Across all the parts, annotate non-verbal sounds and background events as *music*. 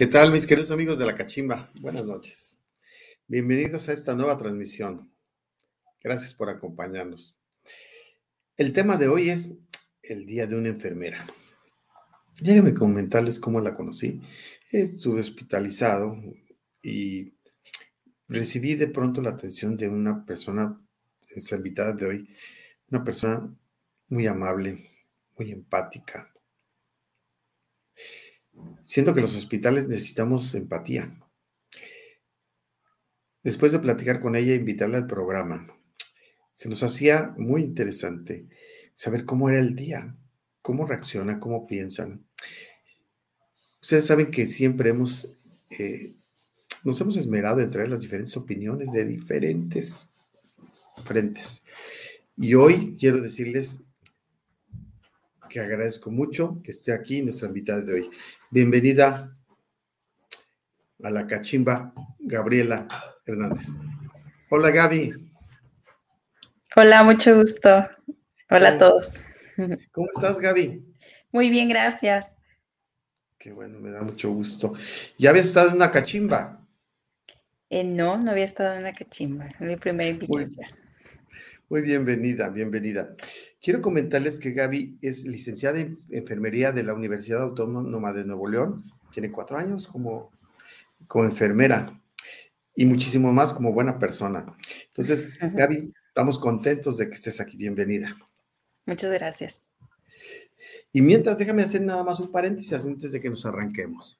¿Qué tal, mis queridos amigos de la Cachimba? Buenas noches. Bienvenidos a esta nueva transmisión. Gracias por acompañarnos. El tema de hoy es el día de una enfermera. Déjenme comentarles cómo la conocí. Estuve hospitalizado y recibí de pronto la atención de una persona, esa invitada de hoy, una persona muy amable, muy empática. Siento que los hospitales necesitamos empatía. Después de platicar con ella, invitarla al programa, se nos hacía muy interesante saber cómo era el día, cómo reacciona, cómo piensan. Ustedes saben que siempre hemos, eh, nos hemos esmerado en traer las diferentes opiniones de diferentes frentes. Y hoy quiero decirles que agradezco mucho que esté aquí nuestra invitada de hoy. Bienvenida a la cachimba, Gabriela Hernández. Hola Gaby. Hola, mucho gusto. Hola a todos. ¿Cómo estás Gaby? Muy bien, gracias. Qué bueno, me da mucho gusto. ¿Ya habías estado en una cachimba? Eh, no, no había estado en una cachimba. Es mi primera invitación. Muy bienvenida, bienvenida. Quiero comentarles que Gaby es licenciada en enfermería de la Universidad Autónoma de Nuevo León. Tiene cuatro años como, como enfermera y muchísimo más como buena persona. Entonces, *laughs* Gaby, estamos contentos de que estés aquí. Bienvenida. Muchas gracias. Y mientras, déjame hacer nada más un paréntesis antes de que nos arranquemos.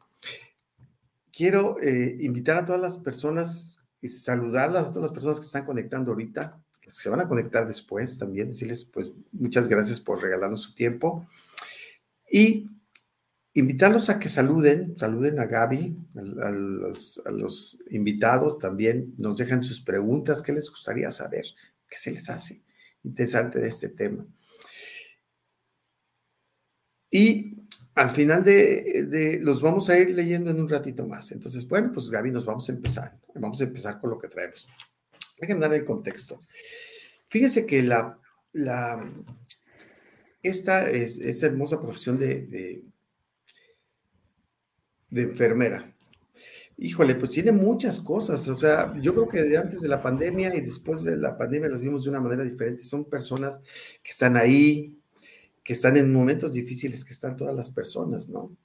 Quiero eh, invitar a todas las personas y saludarlas a todas las personas que están conectando ahorita se van a conectar después también, decirles pues muchas gracias por regalarnos su tiempo y invitarlos a que saluden, saluden a Gaby, a, los, invitados también, nos dejan sus preguntas, qué les gustaría saber, qué se les hace interesante de este tema. Y al final de, de, los vamos a ir leyendo en un ratito más. Entonces, bueno, pues Gaby, nos vamos a empezar. Vamos a empezar con lo que traemos. Déjenme dar el contexto. Fíjense que la, esta, es, esta hermosa profesión de, de, de enfermera, híjole, pues tiene muchas cosas. O sea, yo creo que antes de la pandemia y después de la pandemia las vimos de una manera diferente. Son personas que están ahí, que están en momentos difíciles que están todas las personas, ¿no?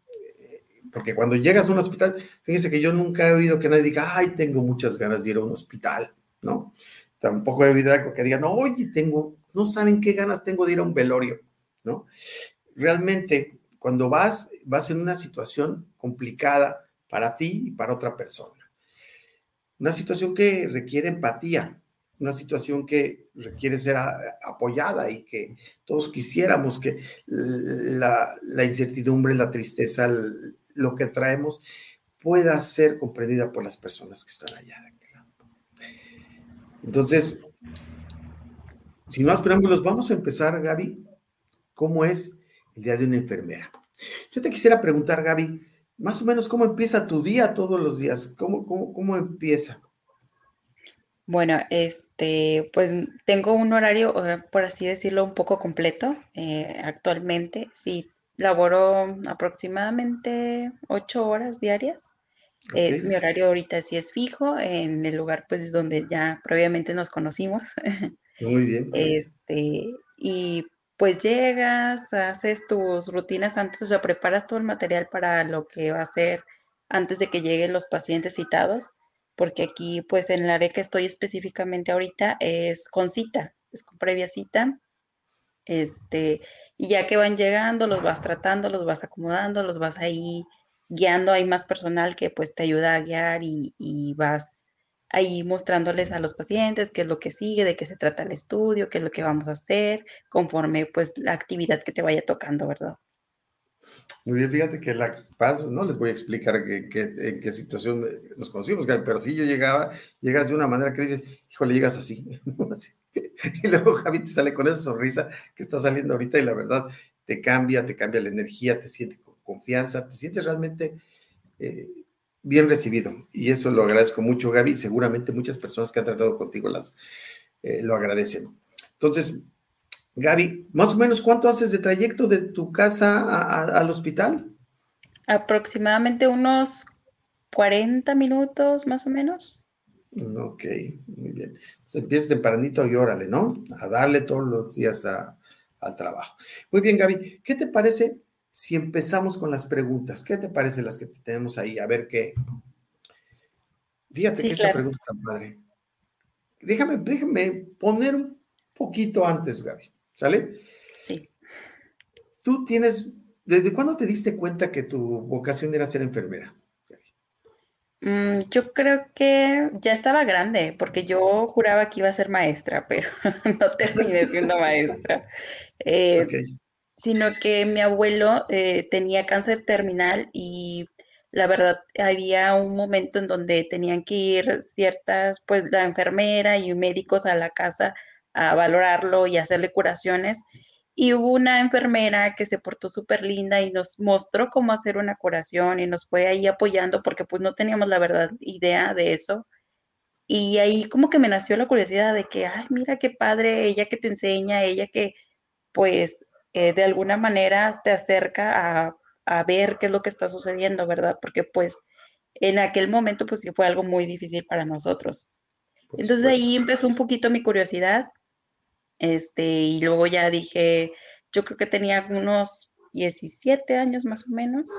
Porque cuando llegas a un hospital, fíjense que yo nunca he oído que nadie diga, ay, tengo muchas ganas de ir a un hospital. ¿No? Tampoco habido que digan, oye, tengo, no saben qué ganas tengo de ir a un velorio, ¿no? Realmente, cuando vas, vas en una situación complicada para ti y para otra persona. Una situación que requiere empatía, una situación que requiere ser apoyada y que todos quisiéramos que la, la incertidumbre, la tristeza, lo que traemos pueda ser comprendida por las personas que están allá. Entonces, sin más preámbulos, vamos a empezar, Gaby, ¿cómo es el día de una enfermera? Yo te quisiera preguntar, Gaby, más o menos cómo empieza tu día todos los días, cómo, cómo, empieza. Bueno, este, pues tengo un horario, por así decirlo, un poco completo. Eh, actualmente, sí, laboro aproximadamente ocho horas diarias. Es, mi horario ahorita sí es fijo, en el lugar pues donde ya previamente nos conocimos. *laughs* Muy bien. Este, y pues llegas, haces tus rutinas antes, o sea, preparas todo el material para lo que va a ser antes de que lleguen los pacientes citados, porque aquí pues en el área que estoy específicamente ahorita es con cita, es con previa cita. Este, y ya que van llegando, los vas tratando, los vas acomodando, los vas ahí guiando, hay más personal que pues te ayuda a guiar y, vas ahí mostrándoles a los pacientes qué es lo que sigue, de qué se trata el estudio, qué es lo que vamos a hacer, conforme pues la actividad que te vaya tocando, ¿verdad? Muy bien, fíjate que la paso, no les voy a explicar en qué situación nos conocimos, pero sí yo llegaba, llegas de una manera que dices, híjole, llegas así, *laughs* y luego Javi te sale con esa sonrisa que está saliendo ahorita y la verdad te cambia, te cambia la energía, te siente confianza, te sientes realmente eh, bien recibido. Y eso lo agradezco mucho, Gaby. Seguramente muchas personas que han tratado contigo las eh, lo agradecen. Entonces, Gaby, más o menos, ¿cuánto haces de trayecto de tu casa al hospital? Aproximadamente unos 40 minutos más o menos. Ok, muy bien. Entonces empieza tempranito y órale, ¿no? A darle todos los días al trabajo. Muy bien, Gaby, ¿qué te parece si empezamos con las preguntas? ¿Qué te parece las que tenemos ahí? A ver qué. Fíjate que esta pregunta tan padre. Déjame, déjame poner un poquito antes, Gaby, ¿sale? Sí. Tú tienes, ¿desde cuándo te diste cuenta que tu vocación era ser enfermera? Mm, yo creo que ya estaba grande, porque yo juraba que iba a ser maestra, pero *laughs* no terminé siendo maestra. *laughs* Eh, sino que mi abuelo eh, tenía cáncer terminal y la verdad había un momento en donde tenían que ir ciertas, pues la enfermera y médicos a la casa a valorarlo y hacerle curaciones y hubo una enfermera que se portó súper linda y nos mostró cómo hacer una curación y nos fue ahí apoyando porque pues no teníamos la verdad idea de eso. Y ahí como que me nació la curiosidad de que, ay, mira qué padre, ella que te enseña, ella que pues eh, de alguna manera te acerca a, a ver qué es lo que está sucediendo, ¿verdad? Porque pues en aquel momento pues sí fue algo muy difícil para nosotros. Entonces ahí empezó un poquito mi curiosidad este, y luego ya dije, yo creo que tenía unos 17 años más o menos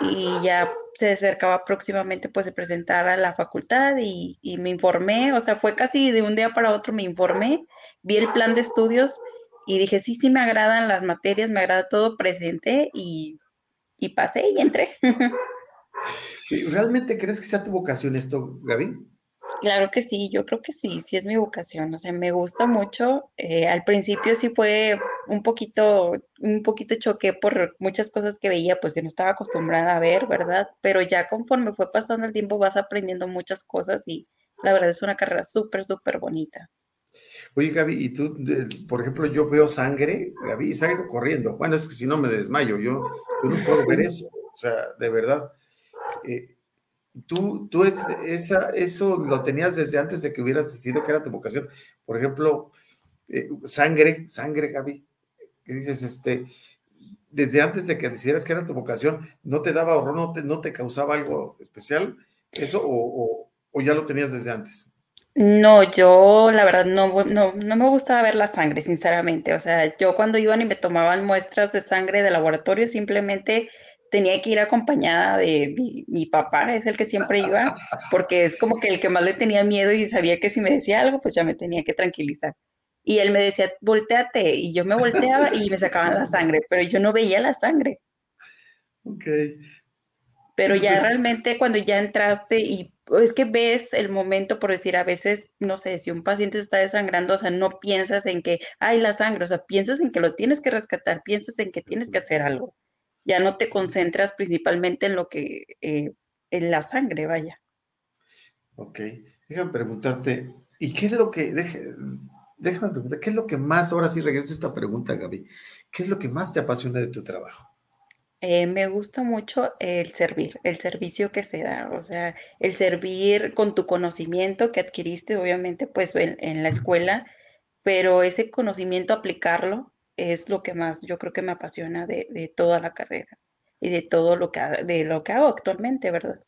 y ya se acercaba próximamente pues de presentar a la facultad y, me informé, o sea, fue casi de un día para otro me informé, vi el plan de estudios y dije, sí, sí me agradan las materias, me agrada todo, presenté y, y pasé y entré. *laughs* ¿Realmente crees que sea tu vocación esto, Gaby? Claro que sí, yo creo que sí, sí es mi vocación, o sea, me gusta mucho. Eh, al principio sí fue un poquito, un poquito choqué por muchas cosas que veía, pues que no estaba acostumbrada a ver, ¿verdad? Pero ya conforme fue pasando el tiempo vas aprendiendo muchas cosas y la verdad es una carrera súper, súper bonita. Oye, Gaby, y tú, por ejemplo, yo veo sangre, Gaby, y salgo corriendo. Bueno, es que si no me desmayo, yo, no puedo ver eso, o sea, de verdad. Eh, tú, tú es, esa, eso lo tenías desde antes de que hubieras decidido que era tu vocación. Por ejemplo, eh, sangre, sangre, Gaby, que dices, este, desde antes de que decidieras que era tu vocación, ¿no te daba horror, no te, no te causaba algo especial eso o, o, ya lo tenías desde antes? No, yo la verdad no, no, no, me gustaba ver la sangre, sinceramente. O sea, yo cuando iban y me tomaban muestras de sangre de laboratorio, simplemente tenía que ir acompañada de mi, papá, es el que siempre iba, porque es como que el que más le tenía miedo y sabía que si me decía algo, pues ya me tenía que tranquilizar. Y él me decía, volteate, y yo me volteaba y me sacaban la sangre, pero yo no veía la sangre. Ok. Pero ya realmente cuando ya entraste y es que ves el momento, por decir, a veces, no sé, si un paciente está desangrando, o sea, no piensas en que hay la sangre, o sea, piensas en que lo tienes que rescatar, piensas en que tienes que hacer algo ya no te concentras principalmente en lo que, eh, en la sangre, vaya. Ok, déjame preguntarte, ¿y qué es lo que, déjame preguntar, qué es lo que más, ahora sí regresa esta pregunta, Gaby, ¿qué es lo que más te apasiona de tu trabajo? Eh, me gusta mucho el servir, el servicio que se da, o sea, el servir con tu conocimiento que adquiriste, obviamente, pues en, en la escuela, pero ese conocimiento aplicarlo es lo que más yo creo que me apasiona de, toda la carrera y de todo lo que, de lo que hago actualmente, ¿verdad?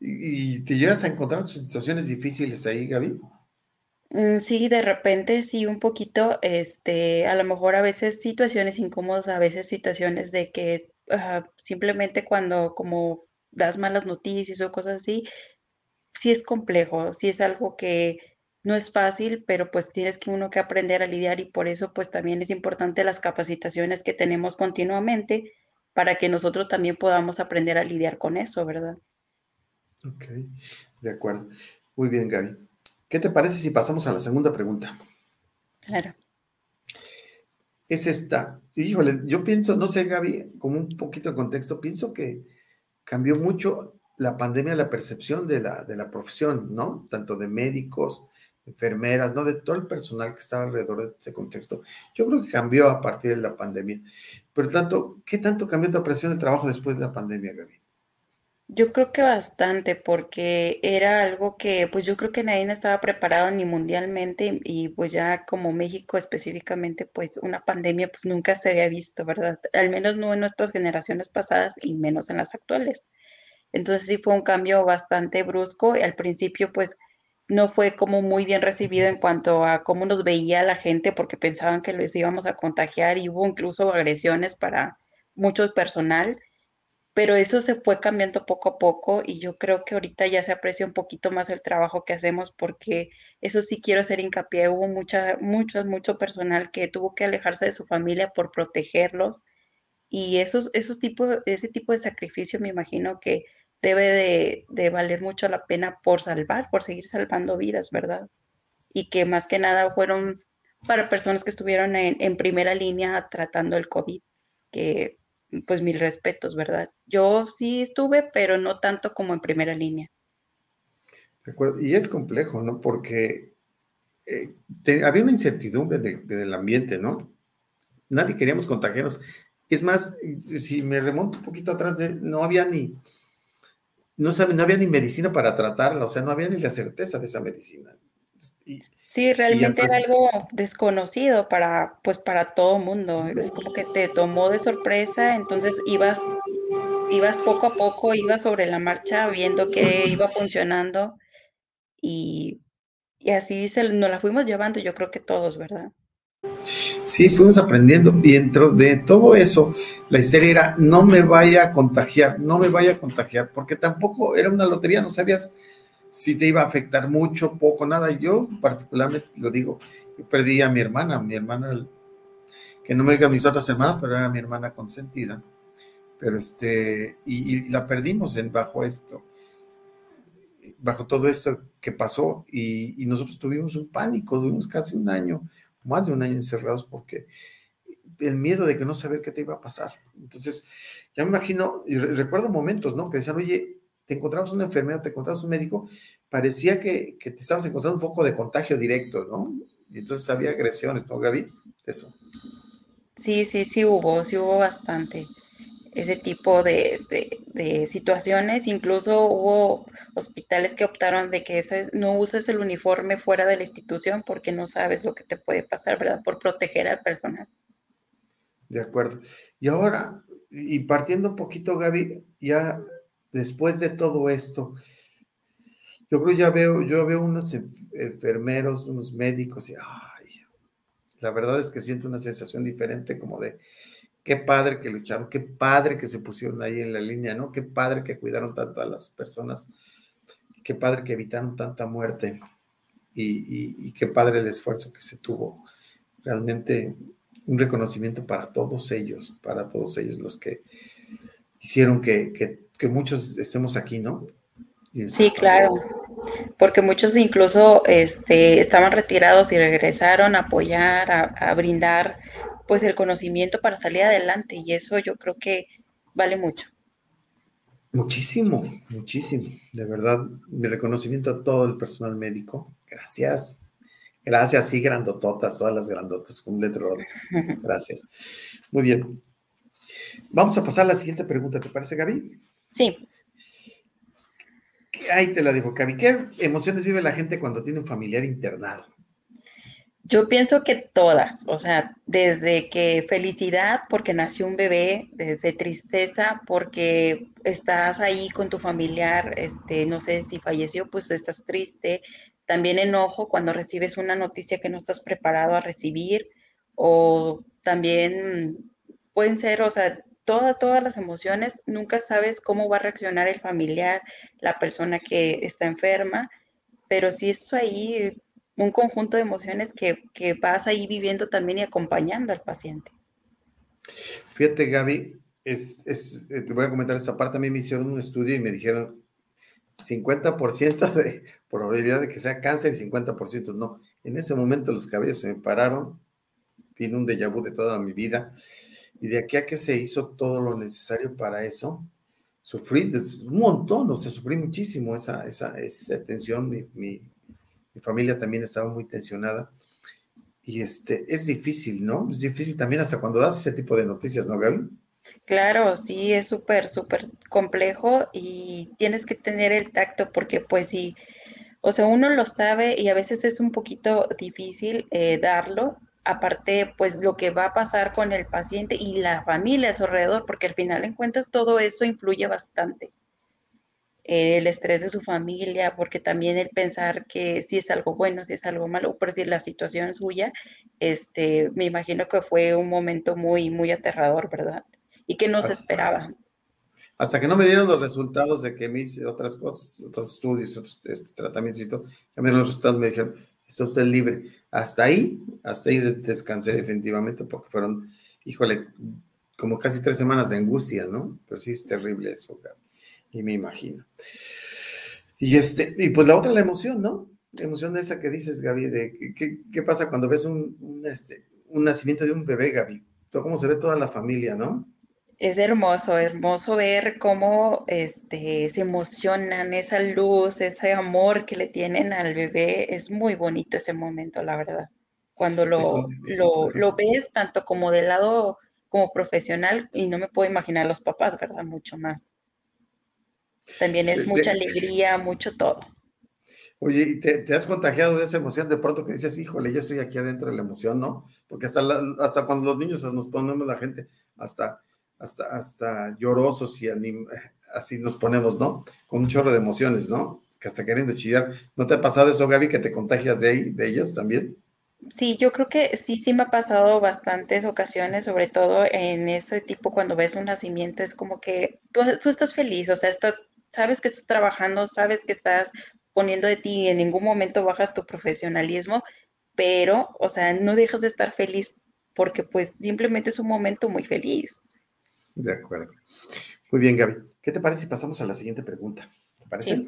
¿Y te llegas a encontrar situaciones difíciles ahí, Gaby? Mm, sí, de repente sí, un poquito, este, a lo mejor a veces situaciones incómodas, a veces situaciones de que simplemente cuando como das malas noticias o cosas así, sí es complejo, sí es algo que no es fácil, pero pues tienes que uno que aprender a lidiar y por eso pues también es importante las capacitaciones que tenemos continuamente para que nosotros también podamos aprender a lidiar con eso, ¿verdad? Ok, de acuerdo. Muy bien, Gaby. ¿Qué te parece si pasamos a la segunda pregunta? Claro. Es esta. Híjole, yo pienso, no sé, Gaby, como un poquito de contexto, pienso que cambió mucho la pandemia la percepción de la, de la profesión, ¿no? Tanto de médicos, enfermeras, ¿no? De todo el personal que estaba alrededor de ese contexto. Yo creo que cambió a partir de la pandemia. Por tanto, ¿qué tanto cambió tu apreciación del trabajo después de la pandemia, Gaby? Yo creo que bastante, porque era algo que pues yo creo que nadie estaba preparado ni mundialmente y pues ya como México específicamente, pues una pandemia pues nunca se había visto, ¿verdad? Al menos no en nuestras generaciones pasadas y menos en las actuales. Entonces sí fue un cambio bastante brusco. Y al principio pues no fue como muy bien recibido en cuanto a cómo nos veía la gente porque pensaban que los íbamos a contagiar y hubo incluso agresiones para mucho personal pero eso se fue cambiando poco a poco y yo creo que ahorita ya se aprecia un poquito más el trabajo que hacemos porque eso sí quiero hacer hincapié, hubo mucha, mucho, mucho personal que tuvo que alejarse de su familia por protegerlos y esos, esos tipos, ese tipo de sacrificio me imagino que debe de, de valer mucho la pena por salvar, por seguir salvando vidas, ¿verdad? Y que más que nada fueron para personas que estuvieron en, en primera línea tratando el COVID, que pues mil respetos, ¿verdad? Yo sí estuve, pero no tanto como en primera línea. Y es complejo, ¿no? Porque eh, había una incertidumbre del ambiente, ¿no? Nadie queríamos contagiarnos. Es más, si me remonto un poquito atrás, no había ni, no, sabe, no había ni medicina para tratarla, o sea, no había ni la certeza de esa medicina. Sí, realmente era algo desconocido para, pues, para todo mundo. Es como que te tomó de sorpresa, entonces ibas, ibas poco a poco, ibas sobre la marcha viendo que iba funcionando y, y así se, nos la fuimos llevando, yo creo que todos, ¿verdad? Sí, fuimos aprendiendo y dentro de todo eso, la historia era no me vaya a contagiar, no me vaya a contagiar, porque tampoco era una lotería, no sabías si te iba a afectar mucho, poco, nada. Yo particularmente lo digo, yo perdí a mi hermana, mi hermana, que no me diga mis otras hermanas, pero era mi hermana consentida. Pero este, y, la perdimos en, bajo esto, bajo todo esto que pasó, y, y, nosotros tuvimos un pánico, tuvimos casi un año, más de un año encerrados, porque el miedo de que no saber qué te iba a pasar. Entonces, ya me imagino, y recuerdo momentos, ¿no? Que decían, oye, te encontramos una enfermera, te encontramos un médico, parecía que, te estabas encontrando un foco de contagio directo, ¿no? Y entonces había agresiones, ¿no, Gaby? Eso. Sí, sí, sí hubo, sí hubo bastante ese tipo de, situaciones. Incluso hubo hospitales que optaron de que no uses el uniforme fuera de la institución porque no sabes lo que te puede pasar, ¿verdad? Por proteger al personal. De acuerdo. Y ahora, y partiendo un poquito, Gaby, ya después de todo esto, yo creo ya veo, yo veo unos enfermeros, unos médicos y ay, la verdad es que siento una sensación diferente como de qué padre que lucharon, qué padre que se pusieron ahí en la línea, ¿no? Qué padre que cuidaron tanto a las personas, qué padre que evitaron tanta muerte y, qué padre el esfuerzo que se tuvo. Realmente un reconocimiento para todos ellos, para todos ellos los que hicieron que, muchos estemos aquí, ¿no? Sí, claro, porque muchos incluso este, estaban retirados y regresaron a apoyar, a, brindar pues el conocimiento para salir adelante y eso yo creo que vale mucho. Muchísimo, muchísimo. De verdad, mi reconocimiento a todo el personal médico. Gracias. Gracias, sí, grandototas, todas las grandotas, un letro. *laughs* Gracias. Muy bien. Vamos a pasar a la siguiente pregunta, ¿te parece, Gaby? Sí. Ahí te la dijo, Gaby. ¿Qué emociones vive la gente cuando tiene un familiar internado? Yo pienso que todas, o sea, desde que felicidad porque nació un bebé, desde tristeza porque estás ahí con tu familiar, este, no sé si falleció, pues estás triste, también enojo cuando recibes una noticia que no estás preparado a recibir, o también pueden ser, o sea, todas las emociones, nunca sabes cómo va a reaccionar el familiar, la persona que está enferma, pero sí es ahí un conjunto de emociones que, que vas ahí viviendo también y acompañando al paciente. Fíjate, Gaby, es, eh, te voy a comentar esta parte. A mí me hicieron un estudio y me dijeron 50% de probabilidad de que sea cáncer y 50% no. En ese momento los cabellos se me pararon. Tiene un déjà vu de toda mi vida. Y de aquí a que se hizo todo lo necesario para eso, sufrí un montón, o sea, sufrí muchísimo esa, esa, esa tensión. Mi, mi, familia también estaba muy tensionada. Y este, es difícil, ¿no? Es difícil también hasta cuando das ese tipo de noticias, ¿no, Gaby? Claro, sí, es súper, súper complejo y tienes que tener el tacto porque pues sí, o sea, uno lo sabe y a veces es un poquito difícil eh, darlo, aparte, pues lo que va a pasar con el paciente y la familia a su alrededor, porque al final en cuentas todo eso influye bastante. el estrés de su familia, porque también el pensar que si es algo bueno, si es algo malo, pero si la situación es suya, este, me imagino que fue un momento muy, muy aterrador, ¿verdad? Y que no se esperaba. Hasta que no me dieron los resultados de que me hice otras cosas, otros estudios, otros este, tratamientos ya me dieron los resultados, me dijeron, está usted libre. Hasta ahí, hasta ahí descansé definitivamente porque fueron, híjole, como casi tres semanas de angustia, ¿no? Pero sí es terrible eso, y me imagino. Y este, y pues la otra, la emoción, ¿no? La emoción esa que dices, Gaby, de qué, pasa cuando ves un, este, un nacimiento de un bebé, Gaby. Cómo se ve toda la familia, ¿no? Es hermoso, hermoso ver cómo este, se emocionan, esa luz, ese amor que le tienen al bebé. Es muy bonito ese momento, la verdad. Cuando lo, lo, lo ves tanto como del lado como profesional, y no me puedo imaginar los papás, ¿verdad? Mucho más. También es mucha alegría, mucho todo. Oye, ¿y te, has contagiado de esa emoción de pronto que dices, híjole, ya estoy aquí adentro de la emoción, ¿no? Porque hasta, hasta cuando los niños nos ponemos la gente, hasta, hasta, hasta llorosos y así nos ponemos, ¿no? Con un chorro de emociones, ¿no? Que hasta queriendo chillar. ¿No te ha pasado eso, Gaby, que te contagias de ahí, de ellas también? Sí, yo creo que sí, sí me ha pasado bastantes ocasiones, sobre todo en ese tipo cuando ves un nacimiento, es como que tú, tú estás feliz, o sea, estás sabes que estás trabajando, sabes que estás poniendo de ti y en ningún momento bajas tu profesionalismo, pero, o sea, no dejas de estar feliz porque pues simplemente es un momento muy feliz. De acuerdo. Muy bien, Gaby. ¿Qué te parece si pasamos a la siguiente pregunta? ¿Te parece?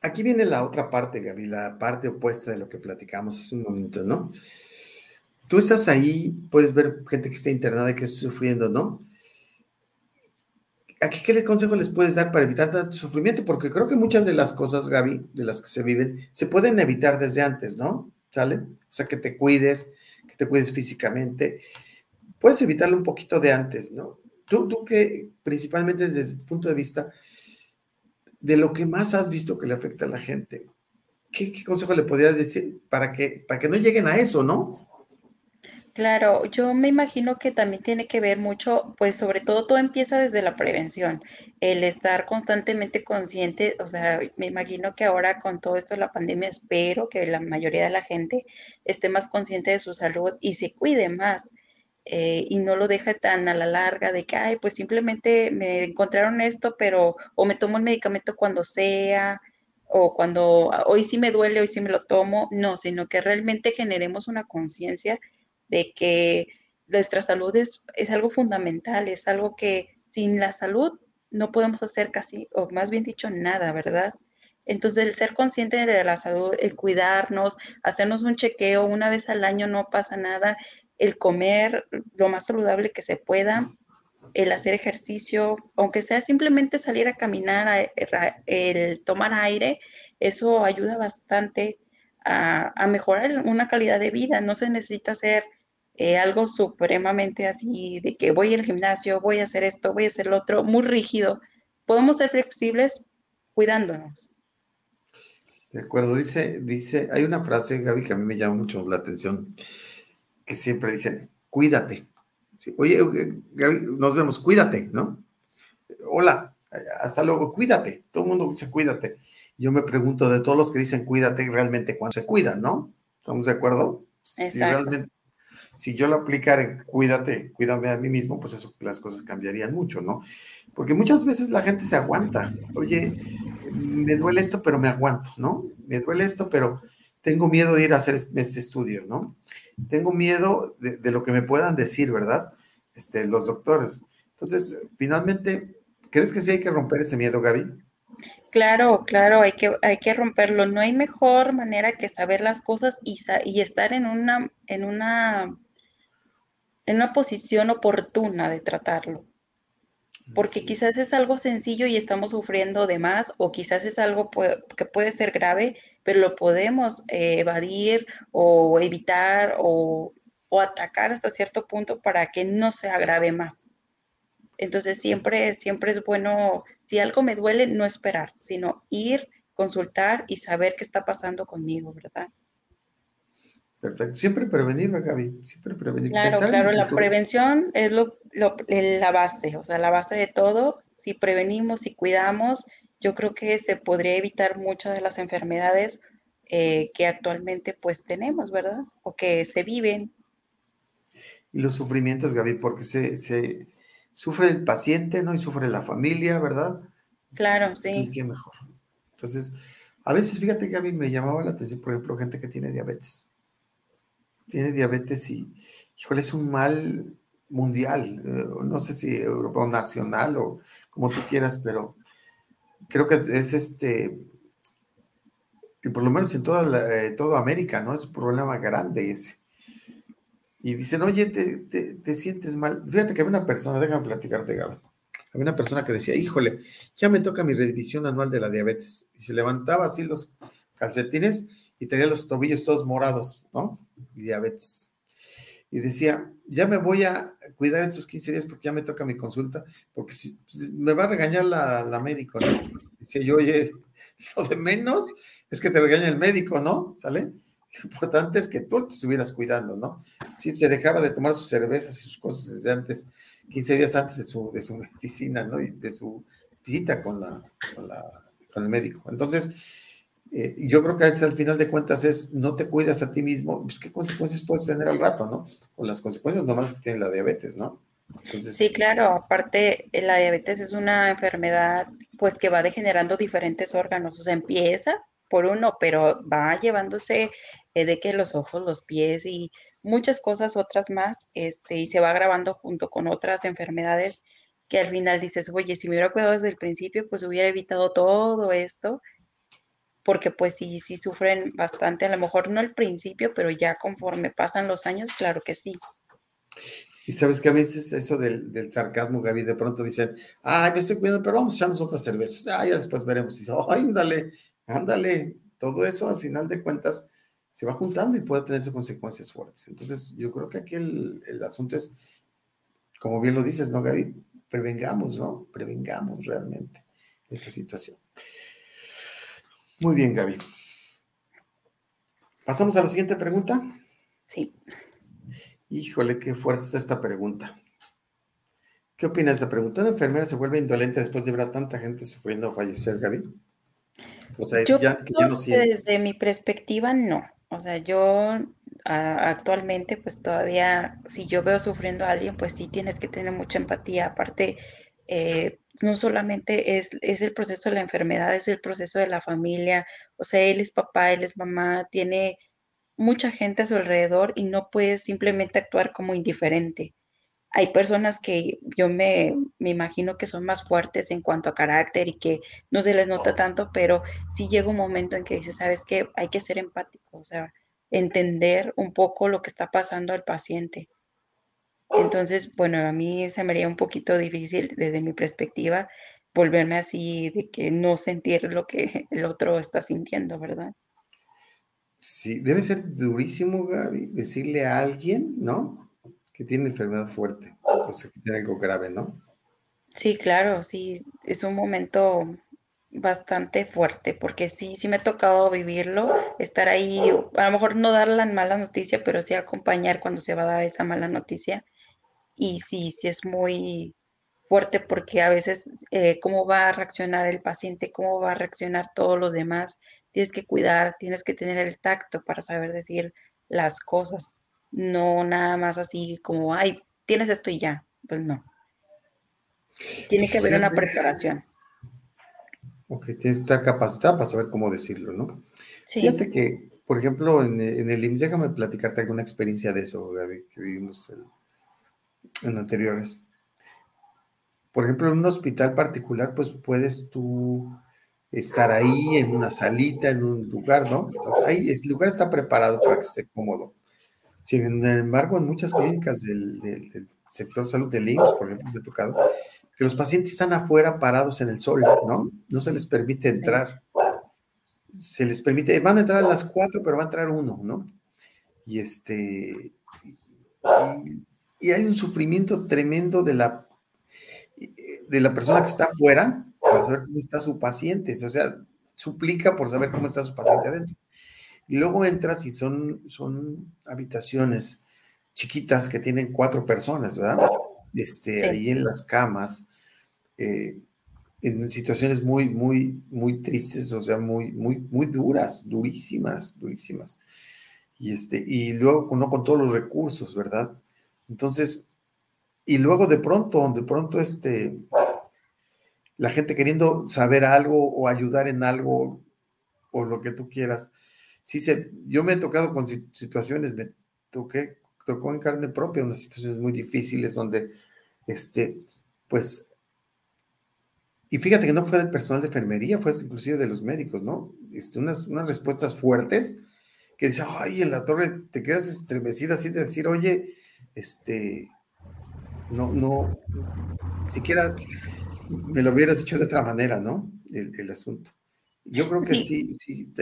Aquí viene la otra parte, Gaby, la parte opuesta de lo que platicamos hace un momento, ¿no? Tú estás ahí, puedes ver gente que está internada y que está sufriendo, ¿no? ¿Aquí qué consejo les puedes dar para evitar tanto sufrimiento? Porque creo que muchas de las cosas, Gaby, de las que se viven, se pueden evitar desde antes, ¿no? ¿Sale? O sea, que te cuides, que te cuides físicamente. Puedes evitarlo un poquito de antes, ¿no? Tú, tú que principalmente desde el punto de vista de lo que más has visto que le afecta a la gente, ¿qué, qué consejo le podrías decir para que, para que no lleguen a eso, ¿no? Claro, yo me imagino que también tiene que ver mucho, pues sobre todo todo empieza desde la prevención, el estar constantemente consciente, o sea, me imagino que ahora con todo esto de la pandemia espero que la mayoría de la gente esté más consciente de su salud y se cuide más. Eh, y no lo deje tan a la larga de que, ay, pues simplemente me encontraron esto, pero o me tomo el medicamento cuando sea, o cuando hoy sí me duele, hoy sí me lo tomo, no, sino que realmente generemos una conciencia de que nuestra salud es, algo fundamental, es algo que sin la salud no podemos hacer casi, o más bien dicho, nada, ¿verdad? Entonces, el ser consciente de la salud, el cuidarnos, hacernos un chequeo una vez al año no pasa nada, el comer lo más saludable que se pueda, el hacer ejercicio, aunque sea simplemente salir a caminar, el tomar aire, eso ayuda bastante a, a mejorar una calidad de vida. No se necesita ser eh, algo supremamente así de que voy al gimnasio, voy a hacer esto, voy a hacer lo otro, muy rígido. Podemos ser flexibles cuidándonos. De acuerdo, dice, dice, hay una frase, Gaby, que a mí me llama mucho la atención, siempre dicen, cuídate. Oye, Gaby, nos vemos, cuídate, ¿no? Hola, hasta luego, cuídate. Todo el mundo dice cuídate. Yo me pregunto de todos los que dicen cuídate, realmente cuándo se cuidan, ¿no? ¿Estamos de acuerdo? Exacto. Si realmente, si yo lo aplicara en cuídate, cuídame a mí mismo, pues eso las cosas cambiarían mucho, ¿no? Porque muchas veces la gente se aguanta. Oye, me duele esto, pero me aguanto, ¿no? Me duele esto, pero tengo miedo de ir a hacer este estudio, ¿no? Tengo miedo de, lo que me puedan decir, ¿verdad? Este, los doctores. Entonces, finalmente, ¿crees que sí hay que romper ese miedo, Gaby? Claro, claro, hay que, hay que romperlo. No hay mejor manera que saber las cosas y, y estar en una, en una en una posición oportuna de tratarlo. Porque quizás es algo sencillo y estamos sufriendo de más, o quizás es algo que puede ser grave, pero lo podemos eh, evadir o evitar o, o atacar hasta cierto punto para que no se agrave más. Entonces siempre, siempre es bueno, si algo me duele, no esperar, sino ir, consultar y saber qué está pasando conmigo, ¿verdad? Perfecto. Siempre prevenir, Gaby. Siempre prevenir. Claro, claro. La prevención es lo, la base, o sea, la base de todo. Si prevenimos y cuidamos, yo creo que se podría evitar muchas de las enfermedades eh, que actualmente pues tenemos, ¿verdad? O que se viven. Y los sufrimientos, Gaby, porque se, se sufre el paciente, ¿no? Y sufre la familia, ¿verdad? Claro, sí. Y qué mejor. Entonces, a veces, fíjate, Gaby, me llamaba la atención, por ejemplo, gente que tiene diabetes. Tiene diabetes y, híjole, es un mal mundial, eh, no sé si europeo nacional o como tú quieras, pero creo que es este, y por lo menos en toda, eh, toda América, ¿no? Es un problema grande ese. Y dicen, oye, te, te, sientes mal. Fíjate que había una persona, déjame platicarte, Gaby. Había una persona que decía, híjole, ya me toca mi revisión anual de la diabetes. Y se levantaba así los calcetines y tenía los tobillos todos morados, ¿no? Y diabetes. Y decía, ya me voy a cuidar estos 15 días porque ya me toca mi consulta, porque si, me va a regañar la, la médico, ¿no? Dice yo, oye, *laughs* lo de menos es que te regaña el médico, ¿no? ¿Sale? *laughs* Lo importante es que tú te estuvieras cuidando, ¿no? Sí, se dejaba de tomar sus cervezas y sus cosas desde antes, 15 días antes de su, de su *laughs* medicina, ¿no? Y de su visita con, la, con, la, con el médico. Entonces, eh, yo creo que al final de cuentas es, no te cuidas a ti mismo, pues qué consecuencias puedes tener al rato, ¿no? Con las consecuencias normales que tiene la diabetes, ¿no? sí, claro, aparte la diabetes es una enfermedad pues que va degenerando diferentes órganos, o sea, empieza por uno, pero va llevándose eh, de que los ojos, los pies y muchas cosas otras más, este, y se va agravando junto con otras enfermedades que al final dices, oye, si me hubiera cuidado desde el principio, pues hubiera evitado todo esto, porque pues sí, sí sufren bastante, a lo mejor no al principio, pero ya conforme pasan los años, claro que sí. Y sabes que a veces eso del, del, sarcasmo, Gaby, de pronto dicen, ay, me estoy cuidando, pero vamos a echarnos otras cervezas. Ah, ya después veremos. Y dice, ándale, ándale. Todo eso, al final de cuentas, se va juntando y puede tener sus consecuencias fuertes. Entonces, yo creo que aquí el, el asunto es, como bien lo dices, ¿no, Gaby? Prevengamos, ¿no? Prevengamos realmente esa situación. Muy bien, Gaby. ¿Pasamos a la siguiente pregunta? Sí. Híjole, qué fuerte está esta pregunta. ¿Qué opinas de esta pregunta? ¿Una enfermera se vuelve indolente después de ver a tanta gente sufriendo o fallecer, Gaby? O sea, yo ya, que ya no Desde mi perspectiva, no. O sea, yo actualmente, pues todavía, si yo veo sufriendo a alguien, pues sí tienes que tener mucha empatía. Aparte, eh, no solamente es, es el proceso de la enfermedad, es el proceso de la familia. O sea, él es papá, él es mamá, tiene mucha gente a su alrededor y no puedes simplemente actuar como indiferente. Hay personas que yo me, imagino que son más fuertes en cuanto a carácter y que no se les nota tanto, pero sí llega un momento en que dices, sabes que hay que ser empático, o sea, entender un poco lo que está pasando al paciente. Entonces, bueno, a mí se me haría un poquito difícil desde mi perspectiva volverme así de que no sentir lo que el otro está sintiendo, ¿verdad? Sí, debe ser durísimo, Gaby, decirle a alguien, ¿no? Que tiene enfermedad fuerte, o sea, que tiene algo grave, ¿no? Sí, claro, sí, es un momento bastante fuerte, porque sí, sí me ha tocado vivirlo, estar ahí, a lo mejor no dar la mala noticia, pero sí acompañar cuando se va a dar esa mala noticia. Y sí, sí es muy fuerte porque a veces eh, cómo va a reaccionar el paciente, cómo va a reaccionar todos los demás, tienes que cuidar, tienes que tener el tacto para saber decir las cosas, no nada más así como, ay, tienes esto y ya, pues no. Tiene que haber una preparación. Ok, tienes que estar capacitada para saber cómo decirlo, ¿no? Sí. Fíjate que, por ejemplo, en, el IMSS, déjame platicarte alguna experiencia de eso, Gaby, que vivimos en anteriores. Por ejemplo, en un hospital particular, pues puedes tú estar ahí en una salita, en un lugar, ¿no? Ahí el lugar está preparado para que esté cómodo. Sin embargo, en muchas clínicas del, sector salud del IMSS, por ejemplo, me ha tocado, que los pacientes están afuera parados en el sol, ¿no? No se les permite entrar. Se les permite, van a entrar a las cuatro, pero va a entrar uno, ¿no? Y este, y hay un sufrimiento tremendo de la, de la persona que está afuera, para saber cómo está su paciente, o sea, suplica por saber cómo está su paciente adentro. Y luego entras y son, son habitaciones chiquitas que tienen cuatro personas, ¿verdad? Este, Ahí en las camas, eh, en situaciones muy, muy, muy tristes, o sea, muy, muy, muy duras, durísimas, durísimas. Y, este, y luego no con todos los recursos, ¿verdad? Entonces, y luego de pronto, de pronto, este, la gente queriendo saber algo o ayudar en algo o lo que tú quieras. Sí, se, yo me he tocado con situaciones, me toqué, tocó en carne propia unas situaciones muy difíciles donde, este, pues, y fíjate que no fue del personal de enfermería, fue inclusive de los médicos, ¿no? Este, unas, unas respuestas fuertes que dice, ay, en la torre te quedas estremecida así de decir, oye, este, no, no, siquiera me lo hubieras dicho de otra manera, ¿no? El, asunto. Yo creo que sí, sí,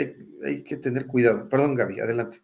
hay, que tener cuidado. Perdón, Gaby, adelante.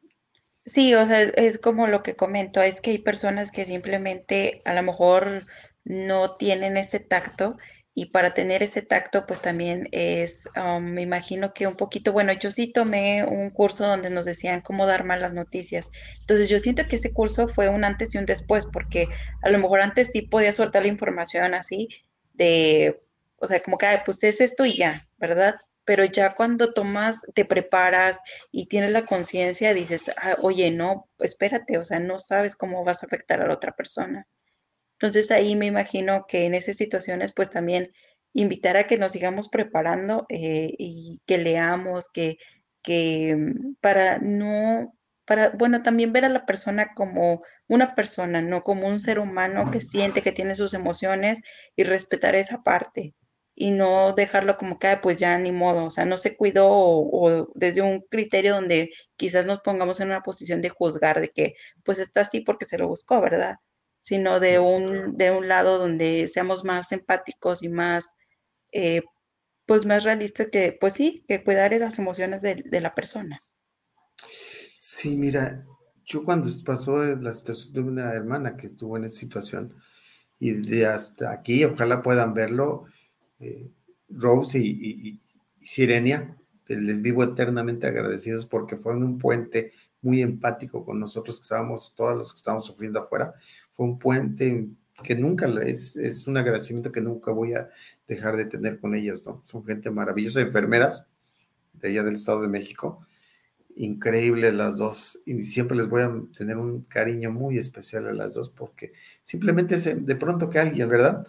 Sí, o sea, es como lo que comento, es que hay personas que simplemente a lo mejor no tienen ese tacto y para tener ese tacto, pues también es, me imagino que un poquito, bueno, yo sí tomé un curso donde nos decían cómo dar malas noticias. Entonces yo siento que ese curso fue un antes y un después, porque a lo mejor antes sí podía soltar la información así de, o sea, como que, pues es esto y ya, ¿verdad? Pero ya cuando tomas, te preparas y tienes la conciencia, dices, ah, oye, no, espérate, o sea, no sabes cómo vas a afectar a la otra persona. Entonces ahí me imagino que en esas situaciones pues también invitar a que nos sigamos preparando eh, y que leamos, que, que mm, para no, para, bueno, también ver a la persona como una persona, no como un ser humano que siente, que tiene sus emociones y respetar esa parte y no dejarlo como que, pues ya ni modo, o sea, no se cuidó o, o, desde un criterio donde quizás nos pongamos en una posición de juzgar de que pues está así porque se lo buscó, ¿verdad? Sino de un, de un lado donde seamos más empáticos y más, eh, pues más realistas que, pues sí, que cuidar las emociones de, la persona. Sí, mira, yo cuando pasó la situación de una hermana que estuvo en esa situación, y de hasta aquí, ojalá puedan verlo, eh, Rose y, y, Sirenia, les vivo eternamente agradecidos porque fueron un puente muy empático con nosotros que estábamos, todos los que estábamos sufriendo afuera, fue un puente que nunca es, es un agradecimiento que nunca voy a dejar de tener con ellas, ¿no? Son gente maravillosa, enfermeras de allá del Estado de México, increíbles las dos, y siempre les voy a tener un cariño muy especial a las dos, porque simplemente de pronto que alguien, ¿verdad?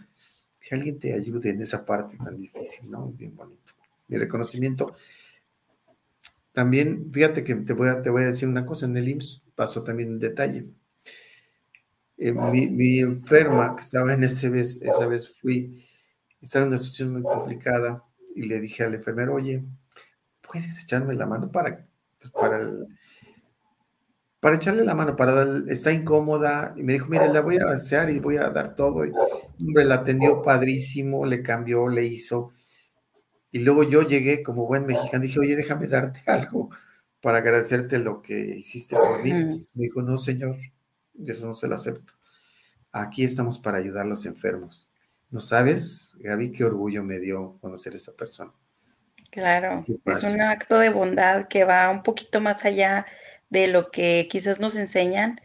Que alguien te ayude en esa parte tan difícil, ¿no? Es bien bonito. Mi reconocimiento. También, fíjate que te voy a, te voy a decir una cosa, en el IMSS pasó también un detalle eh, mi, enferma que estaba en ese vez, esa vez fui, estaba en una situación muy complicada y le dije al enfermero, oye, ¿puedes echarme la mano para, pues, para, para echarle la mano, para dar, está incómoda? Y me dijo, mire, la voy a avanzar y voy a dar todo. Y, hombre, la atendió padrísimo, le cambió, le hizo. Y luego yo llegué como buen mexicano, dije, oye, déjame darte *laughs* algo para agradecerte lo que hiciste por mí. Me dijo, no, señor, y eso no se lo acepto. Aquí estamos para ayudar a los enfermos. ¿No sabes, Gaby, qué orgullo me dio conocer a esa persona? Claro, es un acto de bondad que va un poquito más allá de lo que quizás nos enseñan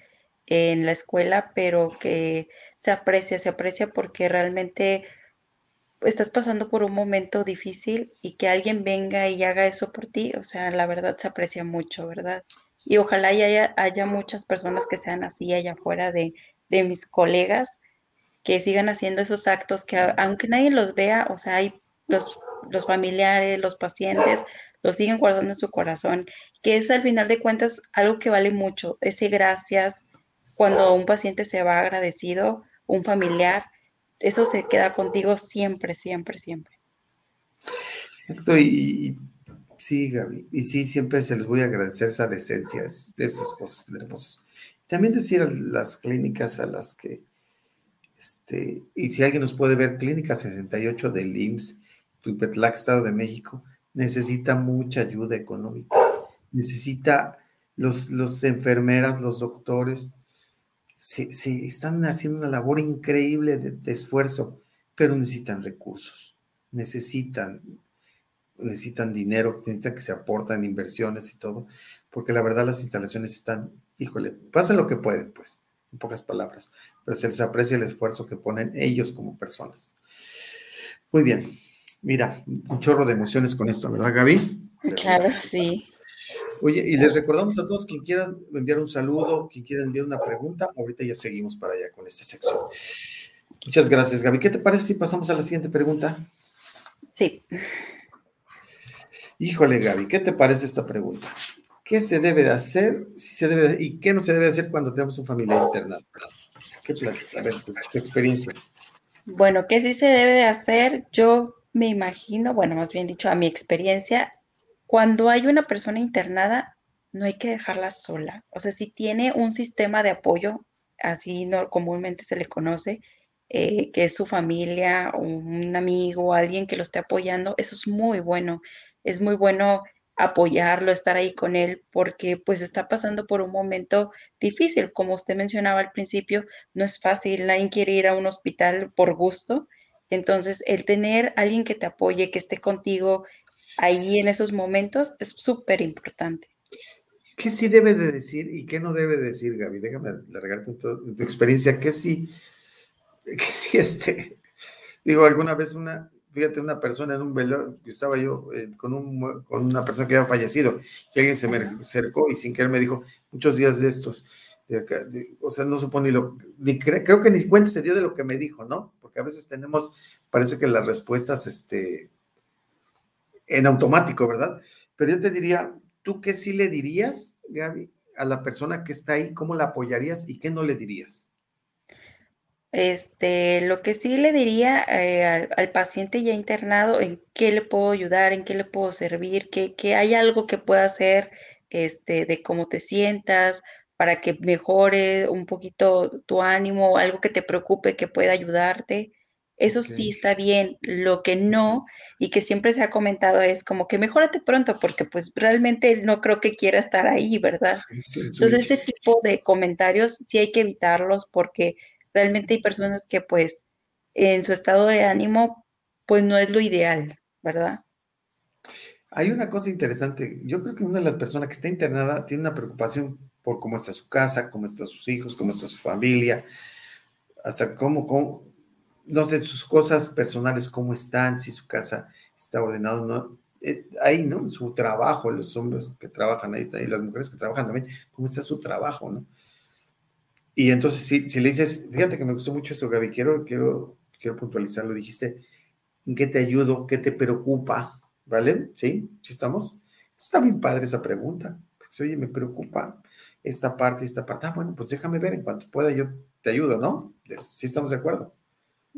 en la escuela, pero que se aprecia, se aprecia porque realmente estás pasando por un momento difícil y que alguien venga y haga eso por ti, o sea, la verdad se aprecia mucho, ¿verdad? Y ojalá haya, haya muchas personas que sean así allá afuera de, mis colegas, que sigan haciendo esos actos que aunque nadie los vea, o sea, hay los, los familiares, los pacientes, los siguen guardando en su corazón, que es al final de cuentas algo que vale mucho, ese gracias, cuando un paciente se va agradecido, un familiar, eso se queda contigo siempre, siempre, siempre. Exacto, y, Sí, Gaby. Y sí, siempre se les voy a agradecer esa decencia, de esas cosas hermosas. También decir a las clínicas a las que, este, y si alguien nos puede ver, Clínica 68 del IMSS, Tulpetlac, Estado de México, necesita mucha ayuda económica. Necesita los, los enfermeras, los doctores, se, están haciendo una labor increíble de esfuerzo, pero necesitan recursos, necesitan necesitan dinero, necesitan que se aportan inversiones y todo, porque la verdad las instalaciones están, híjole, pasen lo que pueden, pues, en pocas palabras, pero se les aprecia el esfuerzo que ponen ellos como personas. Muy bien, mira, un chorro de emociones con esto, ¿verdad, Gaby? Claro, sí. Oye, y les recordamos a todos quien quiera enviar un saludo, quien quiera enviar una pregunta, ahorita ya seguimos para allá con esta sección. Muchas gracias, Gaby. ¿Qué te parece si pasamos a la siguiente pregunta? Sí. Híjole, Gaby, ¿qué te parece esta pregunta? ¿Qué se debe de hacer si se debe y qué no se debe de hacer cuando tenemos un familiar internado? ¿Qué A ver, tu, tu experiencia. Bueno, ¿qué sí se debe de hacer? Yo me imagino, bueno, más bien dicho, a mi experiencia, cuando hay una persona internada, no hay que dejarla sola. O sea, si tiene un sistema de apoyo, así no, comúnmente se le conoce, eh, que es su familia, un amigo, alguien que lo esté apoyando, eso es muy bueno es muy bueno apoyarlo, estar ahí con él, porque pues está pasando por un momento difícil. Como usted mencionaba al principio, no es fácil, nadie quiere ir a un hospital por gusto. Entonces, el tener alguien que te apoye, que esté contigo ahí en esos momentos, es súper importante. ¿Qué sí debe de decir y qué no debe decir, Gaby? Déjame largarte tu, tu experiencia. ¿Qué sí, qué sí, este, digo, alguna vez una, fíjate, una persona en un velorio, estaba yo eh, con, un, con una persona que había fallecido, y alguien se me acercó y sin querer me dijo, muchos días de estos, o sea, no supone ni lo, ni creo que ni cuenta se dio de lo que me dijo, ¿no? Porque a veces tenemos, parece que las respuestas, este, en automático, ¿verdad? Pero yo te diría, ¿tú qué sí le dirías, Gaby, a la persona que está ahí? ¿Cómo la apoyarías y qué no le dirías? Este, lo que sí le diría eh, al, paciente ya internado, en qué le puedo ayudar, en qué le puedo servir, que, que hay algo que pueda hacer, este, de cómo te sientas, para que mejore un poquito tu ánimo, algo que te preocupe, que pueda ayudarte. Eso sí está bien. Lo que no, y que siempre se ha comentado, es como que mejórate pronto, porque pues realmente no creo que quiera estar ahí, ¿verdad? *laughs* Entonces, ese tipo de comentarios sí hay que evitarlos porque realmente hay personas que pues en su estado de ánimo pues no es lo ideal, ¿verdad? Hay una cosa interesante. Yo creo que una de las personas que está internada tiene una preocupación por cómo está su casa, cómo están sus hijos, cómo está su familia, hasta cómo, cómo no sé, sus cosas personales, cómo están, si su casa está ordenada, no. Eh, ahí, ¿no? Su trabajo, los hombres que trabajan ahí, y las mujeres que trabajan también, cómo está su trabajo, ¿no? Y entonces, si, si le dices, fíjate que me gustó mucho eso, Gaby, quiero, quiero, quiero puntualizarlo, dijiste, ¿en qué te ayudo? ¿Qué te preocupa? ¿Vale? ¿Sí? ¿Sí estamos? Está bien padre esa pregunta. Pues, oye, me preocupa esta parte esta parte. Ah, bueno, pues déjame ver, en cuanto pueda yo te ayudo, ¿no? ¿Sí estamos de acuerdo?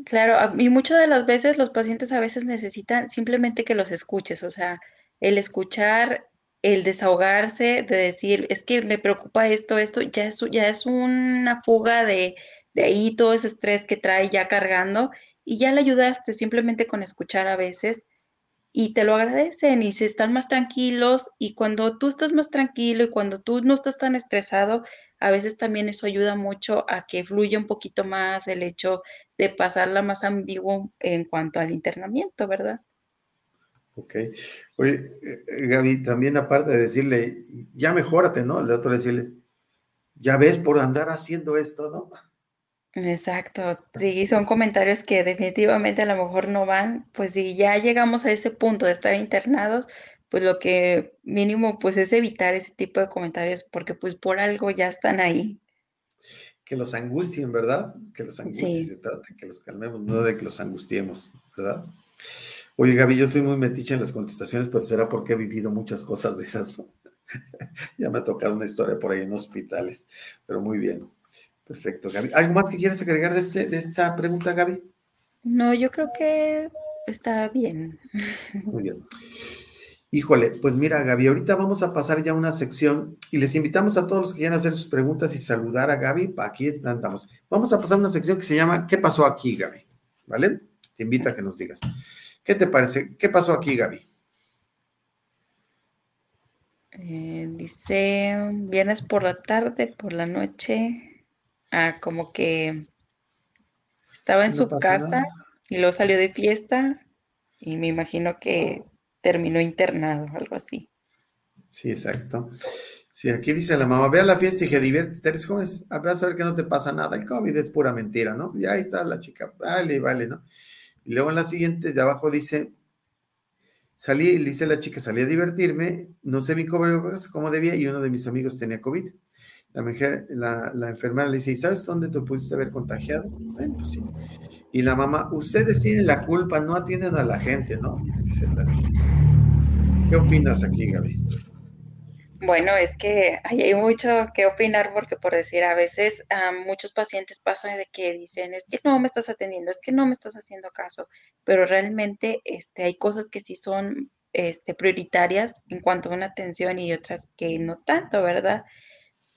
Claro, y muchas de las veces los pacientes a veces necesitan simplemente que los escuches, o sea, el escuchar el desahogarse, de decir, es que me preocupa esto, esto, ya es, ya es una fuga de, de ahí todo ese estrés que trae ya cargando y ya le ayudaste simplemente con escuchar a veces y te lo agradecen y se están más tranquilos y cuando tú estás más tranquilo y cuando tú no estás tan estresado, a veces también eso ayuda mucho a que fluya un poquito más el hecho de pasarla más ambiguo en cuanto al internamiento, ¿verdad? Ok. Oye, eh, Gaby, también aparte de decirle, ya mejórate, ¿no? El otro decirle, ya ves por andar haciendo esto, ¿no? Exacto, sí, son comentarios que definitivamente a lo mejor no van, pues si ya llegamos a ese punto de estar internados, pues lo que mínimo pues es evitar ese tipo de comentarios porque pues por algo ya están ahí. Que los angustien, ¿verdad? Que los angustien, se trata, que los calmemos, no de que los angustiemos, ¿verdad? Oye, Gaby, yo soy muy metiche en las contestaciones, pero será porque he vivido muchas cosas de esas. *laughs* ya me ha tocado una historia por ahí en hospitales, pero muy bien. Perfecto, Gaby. ¿Algo más que quieras agregar de, este, de esta pregunta, Gaby? No, yo creo que está bien. Muy bien. Híjole, pues mira, Gaby, ahorita vamos a pasar ya a una sección y les invitamos a todos los que quieran hacer sus preguntas y saludar a Gaby. Aquí andamos. Vamos a pasar a una sección que se llama ¿Qué pasó aquí, Gaby? ¿Vale? Te invito a que nos digas. ¿Qué te parece? ¿Qué pasó aquí, Gaby? Eh, dice, viernes por la tarde, por la noche, ah, como que estaba en su casa y luego salió de fiesta y me imagino que terminó internado, algo así. Sí, exacto. Sí, aquí dice la mamá, ve a la fiesta y que divierte, eres joven, vas a ver que no te pasa nada, el COVID es pura mentira, ¿no? Y ahí está la chica, vale, vale, ¿no? Y luego en la siguiente de abajo dice, salí, dice la chica, salí a divertirme, no sé mi cobrebocas cómo debía y uno de mis amigos tenía COVID. La, mujer, la, la, enfermera le dice, ¿y sabes dónde te pudiste haber contagiado? Bueno, pues sí. Y la mamá, ustedes tienen la culpa, no atienden a la gente, ¿no? ¿Qué opinas aquí, Gaby? Bueno, es que hay mucho que opinar porque por decir, a veces muchos pacientes pasa de que dicen, es que no me estás atendiendo, es que no me estás haciendo caso, pero realmente este, hay cosas que sí son este, prioritarias en cuanto a una atención y otras que no tanto, ¿verdad?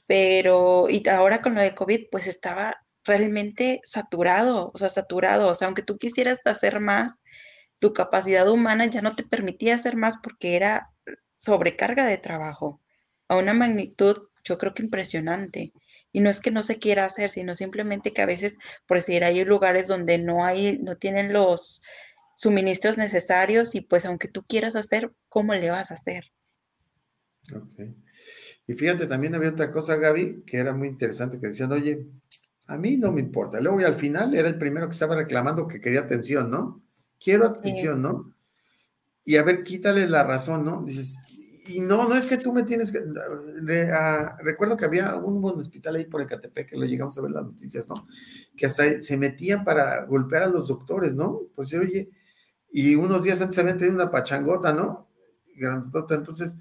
Pero, y ahora con lo de COVID, pues estaba realmente saturado, o sea, saturado, o sea, aunque tú quisieras hacer más, tu capacidad humana ya no te permitía hacer más porque era sobrecarga de trabajo a una magnitud, yo creo que impresionante. Y no es que no se quiera hacer, sino simplemente que a veces, por decir, hay lugares donde no hay, no tienen los suministros necesarios y pues aunque tú quieras hacer, ¿cómo le vas a hacer? Ok. Y fíjate, también había otra cosa, Gaby, que era muy interesante, que decían, oye, a mí no me importa. Luego y al final era el primero que estaba reclamando que quería atención, ¿no? Quiero atención, ¿no? Y a ver, quítale la razón, ¿no? Dices, y no, no es que tú me tienes que. Recuerdo que había un buen hospital ahí por Ecatepec, que lo llegamos a ver las noticias, ¿no? Que hasta se metían para golpear a los doctores, ¿no? Pues oye, y unos días antes habían tenido una pachangota, ¿no? Grandota. Entonces,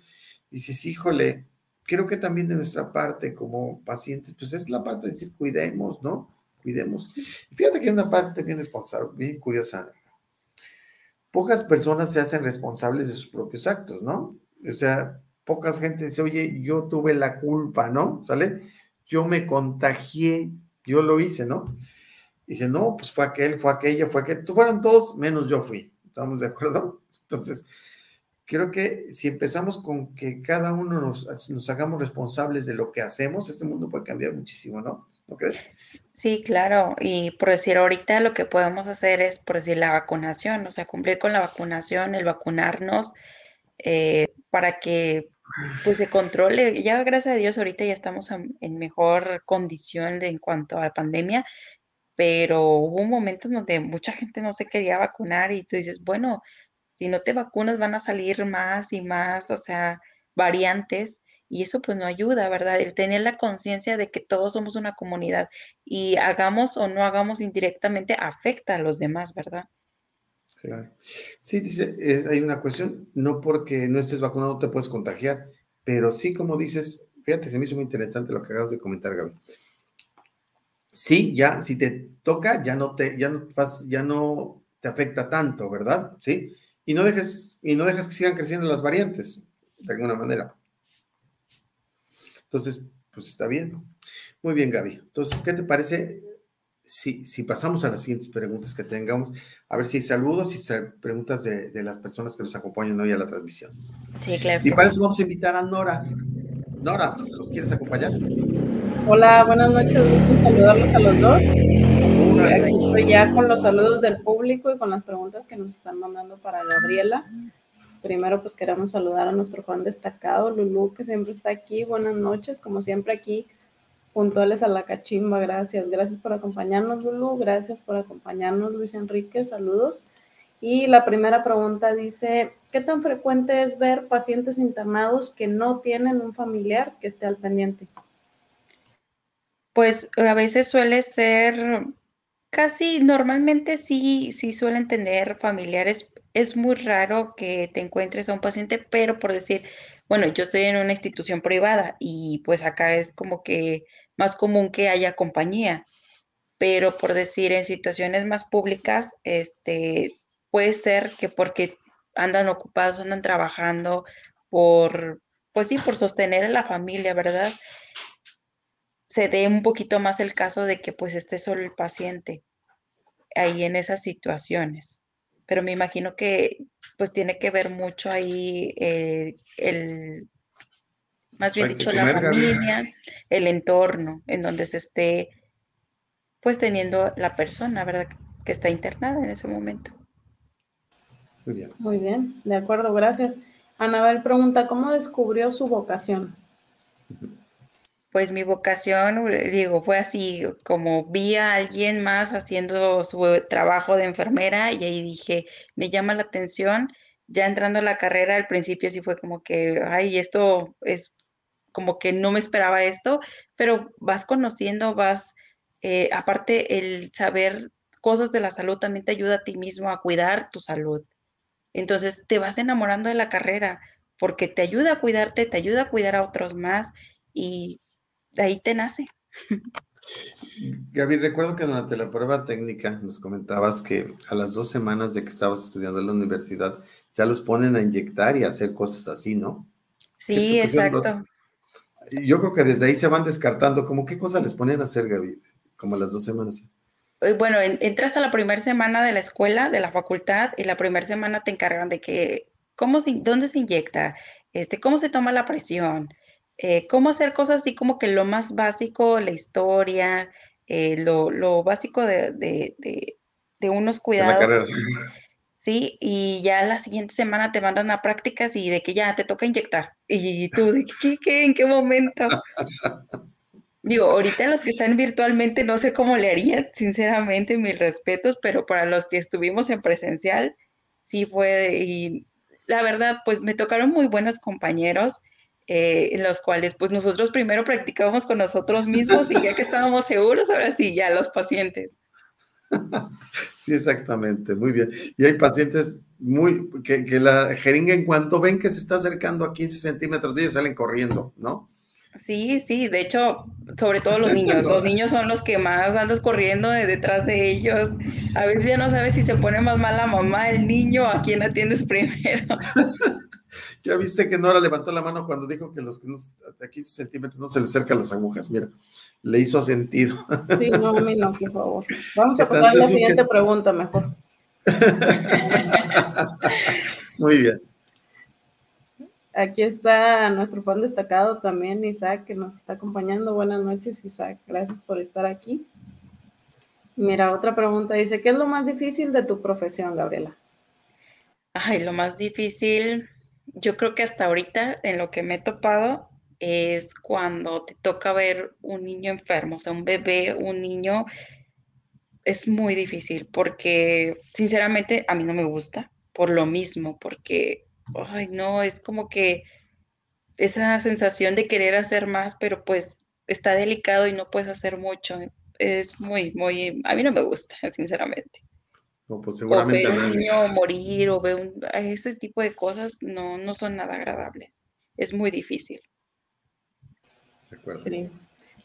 dices, híjole, creo que también de nuestra parte como pacientes, pues es la parte de decir, cuidemos, ¿no? Cuidemos. Fíjate que hay una parte bien responsable, bien curiosa. Pocas personas se hacen responsables de sus propios actos, ¿no? O sea, pocas gente dice, oye, yo tuve la culpa, ¿no? ¿Sale? Yo me contagié, yo lo hice, ¿no? Dice, no, pues fue aquel, fue aquella, fue aquel, fueron todos, menos yo fui. ¿Estamos de acuerdo? *laughs* Entonces, creo que si empezamos con que cada uno nos, nos, hagamos responsables de lo que hacemos, este mundo puede cambiar muchísimo, ¿no? ¿No crees? Sí, claro. Y por decir, ahorita lo que podemos hacer es, por decir, la vacunación, o sea, cumplir con la vacunación, el vacunarnos, eh, para que pues se controle. Ya gracias a Dios ahorita ya estamos en, mejor condición de, en cuanto a la pandemia, pero hubo momentos donde mucha gente no se quería vacunar y tú dices, bueno, si no te vacunas van a salir más y más, o sea, variantes y eso pues no ayuda, ¿verdad? El tener la conciencia de que todos somos una comunidad y hagamos o no hagamos indirectamente afecta a los demás, ¿verdad? Claro. Sí, dice, hay una cuestión, no porque no estés vacunado te puedes contagiar, pero sí, como dices, fíjate, se me hizo muy interesante lo que acabas de comentar, Gaby. Sí, ya, si te toca, ya no te, ya no, ya no te afecta tanto, ¿verdad? Sí. Y no dejes, y no dejas que sigan creciendo las variantes, de alguna manera. Entonces, pues está bien. Muy bien, Gaby. Entonces, ¿qué te parece si, pasamos a las siguientes preguntas que tengamos, a ver si hay saludos y preguntas de, las personas que nos acompañan hoy a la transmisión. Sí, claro. Y para eso vamos a invitar a Nora. Nora, ¿nos quieres acompañar? Hola, buenas noches, gusto saludarlos a los dos. Estoy ya con los saludos del público y con las preguntas que nos están mandando para Gabriela. Primero, pues queremos saludar a nuestro fan destacado, Lulú, que siempre está aquí. Buenas noches, como siempre aquí puntuales a la cachimba, gracias. Gracias por acompañarnos, Lulu. Gracias por acompañarnos, Luis Enrique. Saludos. Y la primera pregunta dice, ¿qué tan frecuente es ver pacientes internados que no tienen un familiar que esté al pendiente? Pues a veces suele ser, casi normalmente sí, sí suelen tener familiares. Es muy raro que te encuentres a un paciente, pero por decir, bueno, yo estoy en una institución privada y pues acá es como que más común que haya compañía, pero por decir en situaciones más públicas, este, puede ser que porque andan ocupados, andan trabajando por, pues sí, por sostener a la familia, ¿verdad? Se dé un poquito más el caso de que pues esté solo el paciente ahí en esas situaciones. Pero me imagino que pues tiene que ver mucho ahí eh, el, más bien dicho, la familia, el entorno en donde se esté pues teniendo la persona, ¿verdad? Que está internada en ese momento. Muy bien. Muy bien, de acuerdo, gracias. Anabel pregunta, ¿cómo descubrió su vocación? Pues mi vocación, digo, fue así, como vi a alguien más haciendo su trabajo de enfermera y ahí dije, me llama la atención. Ya entrando a la carrera, al principio sí fue como que, ay, esto es como que no me esperaba esto, pero vas conociendo, vas, eh, aparte el saber cosas de la salud también te ayuda a ti mismo a cuidar tu salud. Entonces te vas enamorando de la carrera porque te ayuda a cuidarte, te ayuda a cuidar a otros más y de ahí te nace. Gaby, recuerdo que durante la prueba técnica nos comentabas que a las dos semanas de que estabas estudiando en la universidad ya los ponen a inyectar y a hacer cosas así, ¿no? Sí, exacto. Yo creo que desde ahí se van descartando, como qué cosas les ponen a hacer, Gaby, como las dos semanas. Eh, bueno, entras a la primera semana de la escuela, de la facultad, y la primera semana te encargan de que, ¿cómo se, ¿dónde se inyecta? Este, ¿Cómo se toma la presión? Eh, cómo hacer cosas así como que lo más básico, la historia, eh, lo, básico de, unos cuidados. Sí, y ya la siguiente semana te mandan a prácticas y de que ya te toca inyectar. Y tú, ¿de qué, qué, en qué momento? Digo, ahorita los que están virtualmente no sé cómo le harían, sinceramente, mis respetos, pero para los que estuvimos en presencial, sí fue, y la verdad, pues me tocaron muy buenos compañeros eh, en los cuales pues nosotros primero practicábamos con nosotros mismos y ya que estábamos seguros, ahora sí, ya los pacientes. *laughs* Sí, exactamente, muy bien. Y hay pacientes muy, que, que la jeringa en cuanto ven que se está acercando a 15 centímetros, ellos salen corriendo, ¿no? Sí, sí, de hecho, sobre todo los niños. *laughs* Los niños son los que más andas corriendo detrás de ellos. A veces ya no sabes si se pone más mal la mamá, el niño, a quién atiendes *laughs* primero. Ya viste que Nora levantó la mano cuando dijo que los que nos, a 15 centímetros no se le acercan las agujas. Mira, le hizo sentido. Sí, no, a mí no, por favor. Vamos a pasar a la siguiente pregunta mejor. *laughs* Muy bien. Aquí está nuestro fan destacado también, Isaac, que nos está acompañando. Buenas noches, Isaac. Gracias por estar aquí. Mira, otra pregunta dice, ¿qué es lo más difícil de tu profesión, Gabriela? Ay, lo más difícil, yo creo que hasta ahorita en lo que me he topado es cuando te toca ver un niño enfermo, o sea, un bebé, un niño, es muy difícil porque sinceramente a mí no me gusta por lo mismo, porque, ay, no, es como que esa sensación de querer hacer más, pero pues está delicado y no puedes hacer mucho. Es muy, muy, a mí no me gusta, *laughs* sinceramente. No, pues seguramente. O ver un niño morir o ver un, ese tipo de cosas no, no son nada agradables. Es muy difícil. De acuerdo.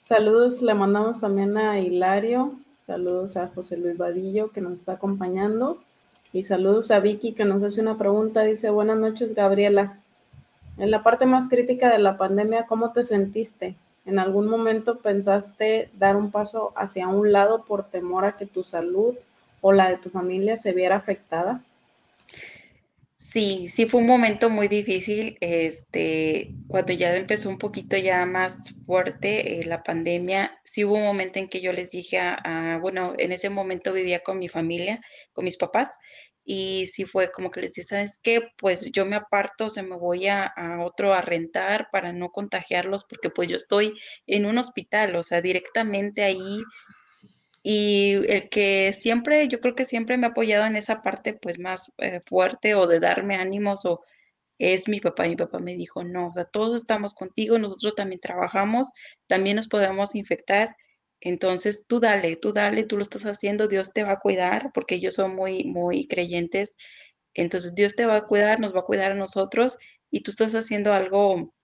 Saludos, le mandamos también a Hilario, saludos a José Luis Vadillo que nos está acompañando y saludos a Vicky que nos hace una pregunta. Dice, buenas noches Gabriela. En la parte más crítica de la pandemia, ¿cómo te sentiste? ¿En algún momento pensaste dar un paso hacia un lado por temor a que tu salud o la de tu familia se viera afectada? Sí, sí fue un momento muy difícil, este, cuando ya empezó un poquito ya más fuerte eh, la pandemia, sí hubo un momento en que yo les dije a, bueno, en ese momento vivía con mi familia, con mis papás, y sí fue como que les dije, ¿sabes qué? Pues yo me aparto, o sea, me voy a, a, otro a rentar para no contagiarlos, porque pues yo estoy en un hospital, o sea, directamente ahí y el que siempre, yo creo que siempre me ha apoyado en esa parte pues más eh, fuerte o de darme ánimos o es mi papá. Mi papá me dijo, no, o sea, todos estamos contigo, nosotros también trabajamos, también nos podemos infectar. Entonces, tú dale, tú dale, tú lo estás haciendo, Dios te va a cuidar, porque ellos son muy, muy creyentes. Entonces, Dios te va a cuidar, nos va a cuidar a nosotros y tú estás haciendo algo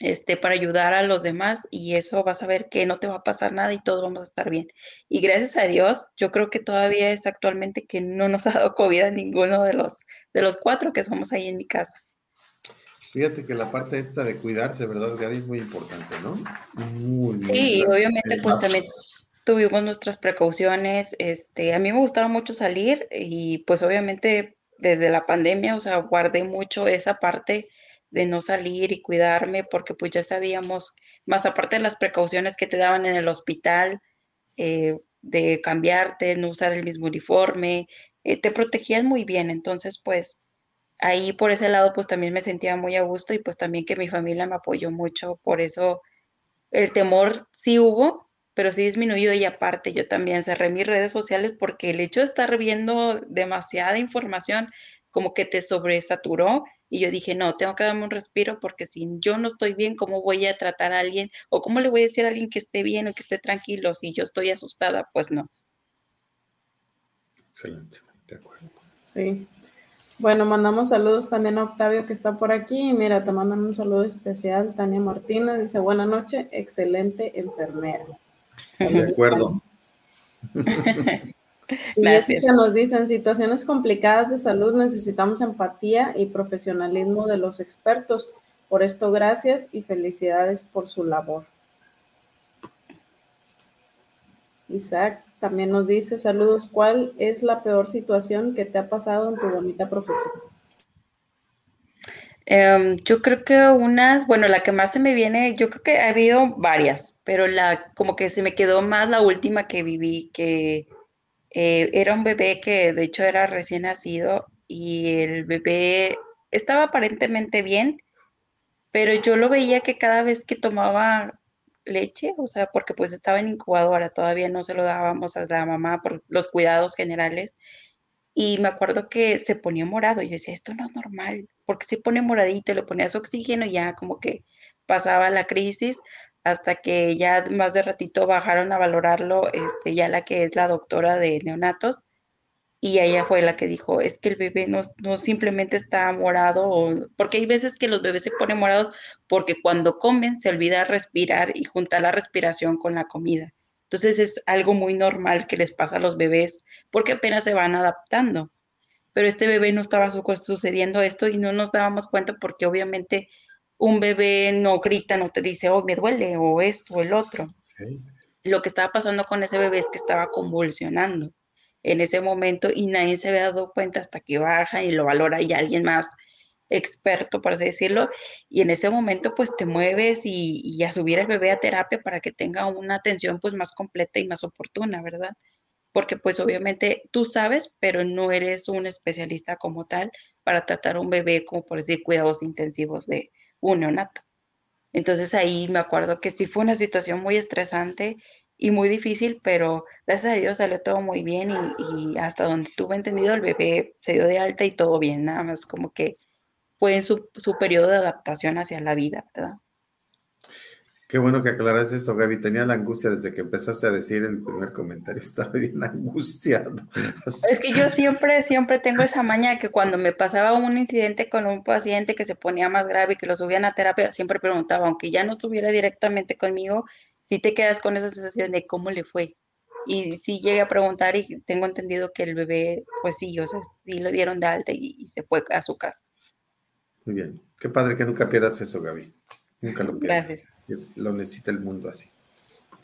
este, para ayudar a los demás y eso vas a ver que no te va a pasar nada y todos vamos a estar bien. Y gracias a Dios, yo creo que todavía es actualmente que no nos *laughs* ha dado COVID a ninguno de los, de los cuatro que somos ahí en mi casa. Fíjate que la parte esta de cuidarse, ¿verdad, Gaby? Es muy importante, ¿no? Muy, sí, obviamente pues también tuvimos nuestras precauciones. Este, a mí me gustaba mucho salir y pues obviamente desde la pandemia, o sea, guardé mucho esa parte de no salir y cuidarme, porque pues ya sabíamos, más aparte de las precauciones que te daban en el hospital, eh, de cambiarte, no usar el mismo uniforme, eh, te protegían muy bien. Entonces, pues ahí por ese lado pues también me sentía muy a gusto y pues también que mi familia me apoyó mucho, por eso el temor sí hubo, pero sí disminuyó y aparte yo también cerré mis redes sociales porque el hecho de estar viendo demasiada información como que te sobresaturó y yo dije, no, tengo que darme un respiro porque si yo no estoy bien, ¿cómo voy a tratar a alguien o cómo le voy a decir a alguien que esté bien o que esté tranquilo si yo estoy asustada? Pues no. Excelente, de acuerdo. Sí, bueno, mandamos saludos también a Octavio que está por aquí. Mira, te mandan un saludo especial. Tania Martínez dice, buenas noches, excelente enfermera. De acuerdo. *laughs* y que nos dicen, situaciones complicadas de salud necesitamos empatía y profesionalismo de los expertos. Por esto, gracias y felicidades por su labor. Isaac también nos dice, saludos, ¿cuál es la peor situación que te ha pasado en tu bonita profesión? Em, yo creo que unas, bueno, la que más se me viene, yo creo que ha habido varias, pero la como que se me quedó más la última que viví, que eh, era un bebé que de hecho era recién nacido y el bebé estaba aparentemente bien, pero yo lo veía que cada vez que tomaba leche, o sea, porque pues estaba en incubadora, todavía no se lo dábamos a la mamá por los cuidados generales. Y me acuerdo que se ponía morado. Yo decía, esto no es normal, porque se pone moradito, le ponías oxígeno y ya como que pasaba la crisis hasta que ya más de ratito bajaron a valorarlo, este, ya la que es la doctora de neonatos, y ella fue la que dijo, es que el bebé no, simplemente está morado, porque hay veces que los bebés se ponen morados porque cuando comen se olvida respirar y juntar la respiración con la comida. Entonces es algo muy normal que les pasa a los bebés porque apenas se van adaptando. Pero este bebé no estaba sucediendo esto y no nos dábamos cuenta porque obviamente un bebé no grita, no te dice, oh, me duele, o esto, o el otro. Lo que estaba pasando con ese bebé es que estaba convulsionando en ese momento y nadie se había dado cuenta hasta que baja y lo valora y alguien más experto, por así decirlo, y en ese momento pues te mueves y, a subir el bebé a terapia para que tenga una atención pues más completa y más oportuna, ¿verdad? Porque pues obviamente tú sabes, pero no eres un especialista como tal para tratar un bebé como por decir cuidados intensivos de un neonato. Entonces ahí me acuerdo que sí fue una situación muy estresante y muy difícil, pero gracias a Dios salió todo muy bien y, hasta donde tuve entendido el bebé se dio de alta y todo bien, nada más como que fue en su, su periodo de adaptación hacia la vida, ¿verdad? Qué bueno que aclaras eso, Gaby. Tenía la angustia desde que empezaste a decir el primer comentario. *laughs* Estaba bien angustiado. Es que yo siempre, siempre tengo esa maña que cuando me pasaba un incidente con un paciente que se ponía más grave y que lo subían a terapia, siempre preguntaba, aunque ya no estuviera directamente conmigo, si te quedas con esa sensación de cómo le fue. Y sí llegué a preguntar y tengo entendido que el bebé, pues sí, o sea, sí lo dieron de alta y, se fue a su casa. Muy bien. Qué padre que nunca pierdas eso, Gaby. Nunca lo pierdas. Gracias. Lo necesita el mundo así.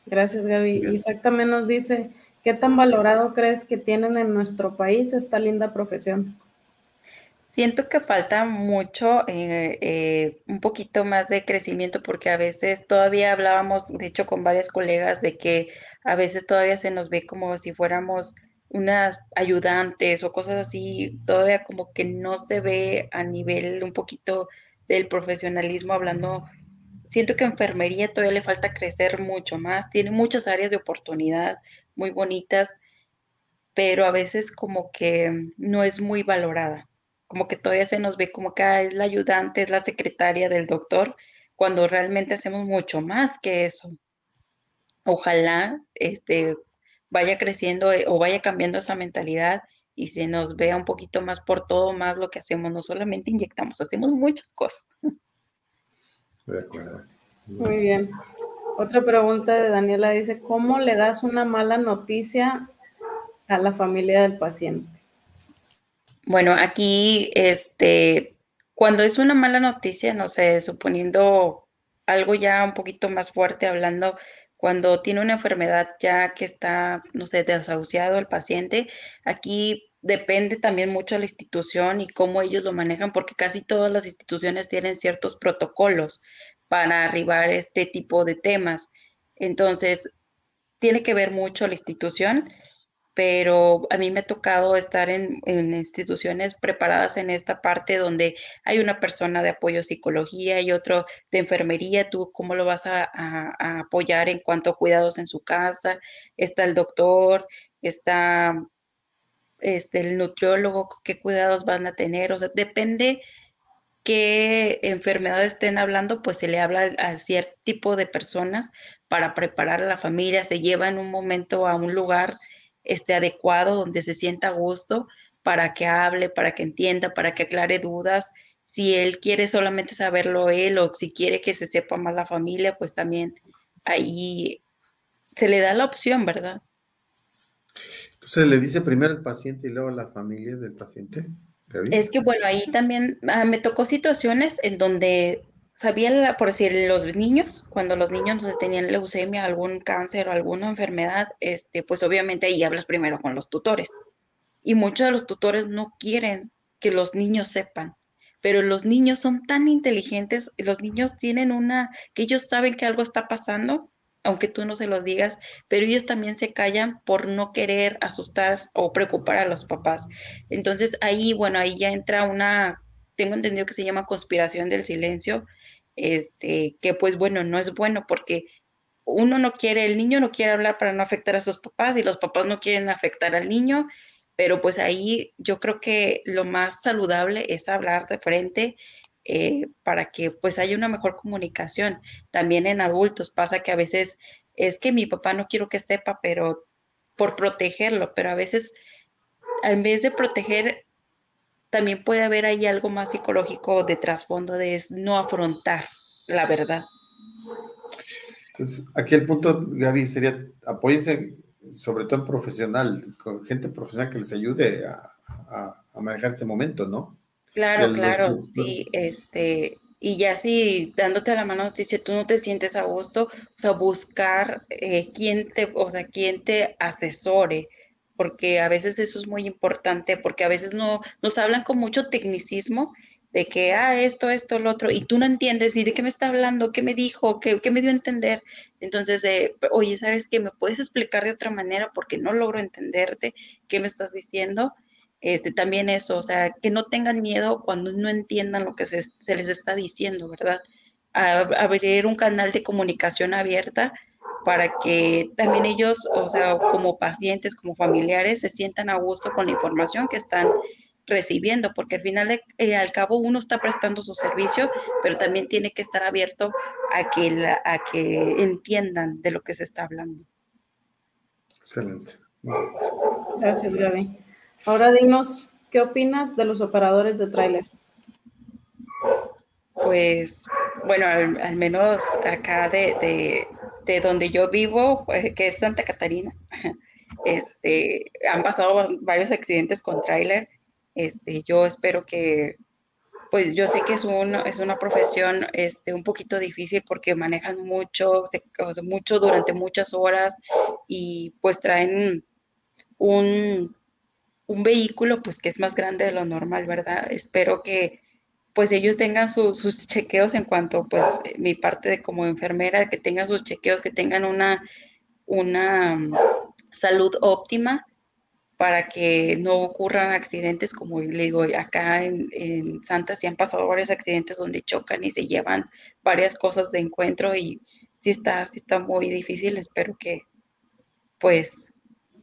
Gracias, Gaby. Isaac también nos dice, ¿qué tan valorado crees que tienen en nuestro país esta linda profesión? Siento que falta mucho, eh, eh, un poquito más de crecimiento, porque a veces todavía hablábamos, de hecho, con varias colegas, de que a veces todavía se nos ve como si fuéramos unas ayudantes o cosas así, todavía como que no se ve a nivel un poquito del profesionalismo hablando. Siento que enfermería todavía le falta crecer mucho más, tiene muchas áreas de oportunidad muy bonitas, pero a veces como que no es muy valorada como que todavía se nos ve como que ah, es la ayudante, es la secretaria del doctor, cuando realmente hacemos mucho más que eso. Ojalá este, vaya creciendo eh, o vaya cambiando esa mentalidad y se nos vea un poquito más por todo más lo que hacemos. No solamente inyectamos, hacemos muchas cosas. De acuerdo. Muy bien. Otra pregunta de Daniela dice, ¿cómo le das una mala noticia a la familia del paciente? Bueno, aquí, este, cuando es una mala noticia, no sé, suponiendo algo ya un poquito más fuerte, hablando, cuando tiene una enfermedad ya que está, no sé, desahuciado el paciente, aquí depende también mucho de la institución y cómo ellos lo manejan, porque casi todas las instituciones tienen ciertos protocolos para arribar este tipo de temas. Entonces, tiene que ver mucho la institución pero a mí me ha tocado estar en, instituciones preparadas en esta parte donde hay una persona de apoyo psicología y otro de enfermería, tú cómo lo vas a, apoyar en cuanto a cuidados en su casa, está el doctor, está este, el nutriólogo, qué cuidados van a tener, o sea, depende qué enfermedades estén hablando, pues se le habla a cierto tipo de personas para preparar a la familia, se lleva en un momento a un lugar este, adecuado donde se sienta a gusto para que hable, para que entienda, para que aclare dudas. Si él quiere solamente saberlo él o si quiere que se sepa más la familia, pues también ahí se le da la opción, ¿verdad? Entonces le dice primero al paciente y luego a la familia del paciente. Es que bueno, ahí también ah, me tocó situaciones en donde sabía, por decir, los niños, cuando los niños tenían leucemia, algún cáncer o alguna enfermedad, este, pues obviamente ahí hablas primero con los tutores. Y muchos de los tutores no quieren que los niños sepan, pero los niños son tan inteligentes, los niños tienen una, que ellos saben que algo está pasando aunque tú no se los digas, pero ellos también se callan por no querer asustar o preocupar a los papás. Entonces ahí, bueno, ahí ya entra una, tengo entendido que se llama conspiración del silencio, este, que pues bueno, no es bueno porque uno no quiere, el niño no quiere hablar para no afectar a sus papás y los papás no quieren afectar al niño, pero pues ahí yo creo que lo más saludable es hablar de frente eh, para que pues haya una mejor comunicación. También en adultos pasa que a veces es que mi papá no quiero que sepa, pero por protegerlo, pero a veces en vez de proteger, también puede haber ahí algo más psicológico de trasfondo de no afrontar la verdad. Entonces, aquí el punto, Gaby, sería apóyense sobre todo en profesional, con gente profesional que les ayude a manejar ese momento, ¿no? Claro, claro, sí, este, y ya si dándote la mano dice tú no te sientes a gusto, o sea, buscar eh, quién te, o sea, quién te asesore, porque a veces eso es muy importante, porque a veces no nos hablan con mucho tecnicismo de que, ah, esto, esto, lo otro, y tú no entiendes, ¿y de qué me está hablando? ¿Qué me dijo? ¿Qué, qué me dio a entender? Entonces, eh, oye, ¿sabes qué? ¿Me puedes explicar de otra manera? Porque no logro entenderte, ¿qué me estás diciendo? Este, también eso, o sea, que no tengan miedo cuando no entiendan lo que se, les está diciendo, ¿verdad? abrir un canal de comunicación abierta para que también ellos, o sea, como pacientes, como familiares, se sientan a gusto con la información que están recibiendo, porque al final, eh, al cabo, uno está prestando su servicio, pero también tiene que estar abierto a que, a que entiendan de lo que se está hablando. Excelente. Gracias, Gaby. Ahora dinos, ¿qué opinas de los operadores de tráiler? Pues, bueno, al, menos acá de, donde yo vivo, pues, que es Santa Catarina, *laughs* este, han pasado varios accidentes con tráiler. Este, yo espero que, pues yo sé que es, es una profesión este, un poquito difícil porque manejan mucho, mucho durante muchas horas y pues traen un, un vehículo pues que es más grande de lo normal, ¿verdad? Espero que pues ellos tengan sus chequeos en cuanto pues mi parte de como enfermera, que tengan sus chequeos, que tengan una, una mm, salud óptima para que no ocurran accidentes, como le digo, acá en, en Santa sí han pasado varios accidentes donde chocan y se llevan varias cosas de encuentro y sí está, sí está muy difícil, espero que pues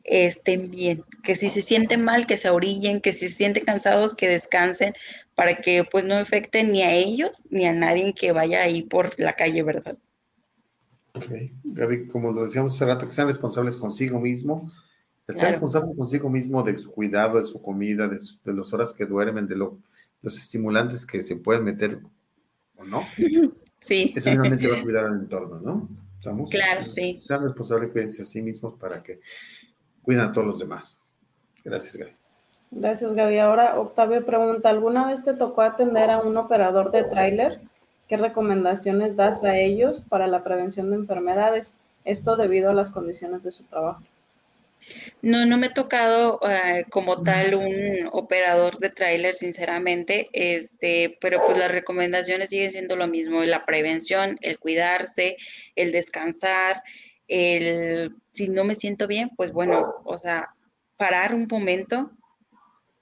estén bien, que si se sienten mal, que se orillen, que si se sienten cansados, que descansen, para que pues no afecten ni a ellos ni a nadie que vaya ahí por la calle, ¿verdad? Ok, Gaby, como lo decíamos hace rato, que sean responsables consigo mismo, que sean responsables consigo mismo de su cuidado, de su comida, de, las horas que duermen, de lo, los estimulantes que se pueden meter o no. *laughs* Sí. Eso finalmente *laughs* va a cuidar al entorno, ¿no? ¿Estamos? Claro, sí. Sean responsables, cuídense a sí mismos para que cuidan a todos los demás. Gracias, Gaby. Gracias, Gaby. Ahora, Octavio pregunta, ¿alguna vez te tocó atender a un operador de tráiler? ¿Qué recomendaciones das a ellos para la prevención de enfermedades? Esto debido a las condiciones de su trabajo. No, no me ha tocado eh, como tal un operador de tráiler, sinceramente, este, pero pues las recomendaciones siguen siendo lo mismo, la prevención, el cuidarse, el descansar, el si no me siento bien, pues bueno, o sea, parar un momento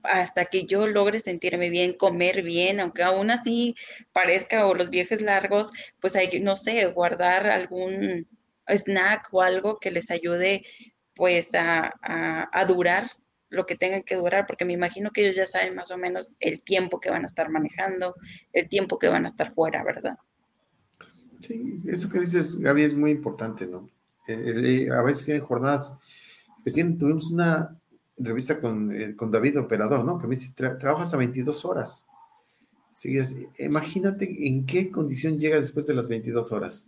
hasta que yo logre sentirme bien, comer bien, aunque aún así parezca o los viajes largos, pues hay, no sé, guardar algún snack o algo que les ayude pues a, a, durar lo que tengan que durar, porque me imagino que ellos ya saben más o menos el tiempo que van a estar manejando, el tiempo que van a estar fuera, ¿verdad? Sí, eso que dices, Gaby, es muy importante, ¿no? Eh, eh, a veces tienen jornadas, recién tuvimos una entrevista con, eh, con David Operador, ¿no? Que me dice, trabajas a 22 horas. imagínate en qué condición llega después de las 22 horas.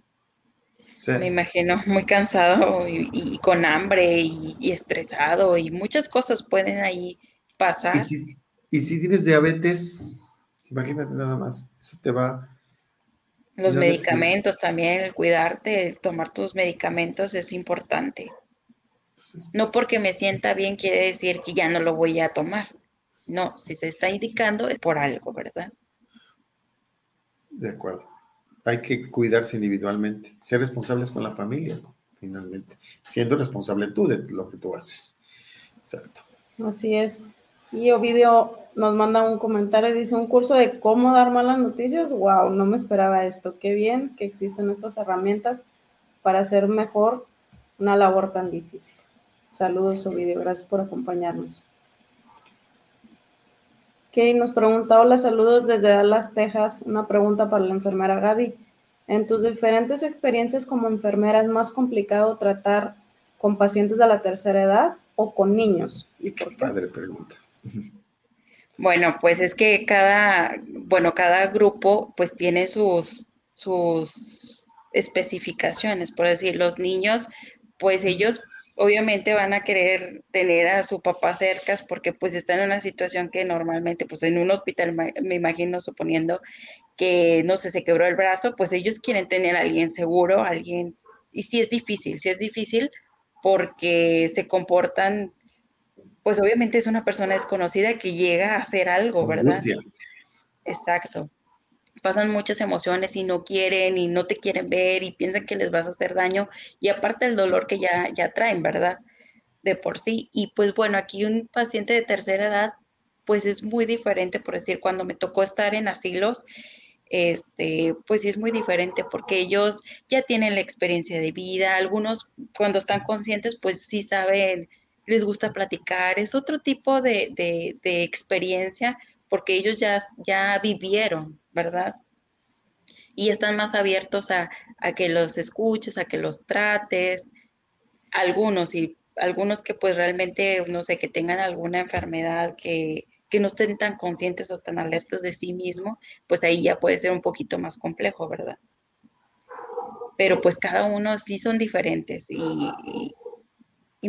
me imagino muy cansado y, con hambre y, estresado y muchas cosas pueden ahí pasar. Y si, y si tienes diabetes, imagínate nada más, eso te va los medicamentos también, el cuidarte, el tomar tus medicamentos es importante. No porque me sienta bien quiere decir que ya no lo voy a tomar. No, si se está indicando es por algo, ¿verdad? De acuerdo. Hay que cuidarse individualmente, ser responsables con la familia, finalmente, siendo responsable tú de lo que tú haces. Exacto. Así es. Y Ovidio nos manda un comentario, dice, un curso de cómo dar malas noticias. Wow, no me esperaba esto. Qué bien que existen estas herramientas para hacer mejor una labor tan difícil. Saludos, Ovidio, gracias por acompañarnos. Kay nos pregunta, hola, saludos desde Dallas, Texas. Una pregunta para la enfermera Gaby. En tus diferentes experiencias como enfermera, ¿es más complicado tratar con pacientes de la tercera edad o con niños? ¿Y qué padre pregunta. Bueno, pues es que cada, bueno, cada grupo pues tiene sus, sus especificaciones, por decir, los niños, pues ellos obviamente van a querer tener a su papá cerca porque pues están en una situación que normalmente pues en un hospital me imagino suponiendo que no sé se quebró el brazo pues ellos quieren tener a alguien seguro alguien y sí es difícil sí es difícil porque se comportan pues obviamente es una persona desconocida que llega a hacer algo, ¿verdad? Exacto. Pasan muchas emociones y no quieren y no te quieren ver y piensan que les vas a hacer daño y aparte el dolor que ya, ya traen, ¿verdad? De por sí. Y pues bueno, aquí un paciente de tercera edad, pues es muy diferente, por decir, cuando me tocó estar en asilos, este, pues sí es muy diferente porque ellos ya tienen la experiencia de vida, algunos cuando están conscientes, pues sí saben les gusta platicar, es otro tipo de, experiencia porque ellos ya, ya vivieron, ¿verdad? Y están más abiertos a, que los escuches, a que los trates, algunos y algunos que pues realmente, no sé, que tengan alguna enfermedad, que, que no estén tan conscientes o tan alertas de sí mismo, pues ahí ya puede ser un poquito más complejo, ¿verdad? Pero pues cada uno sí son diferentes y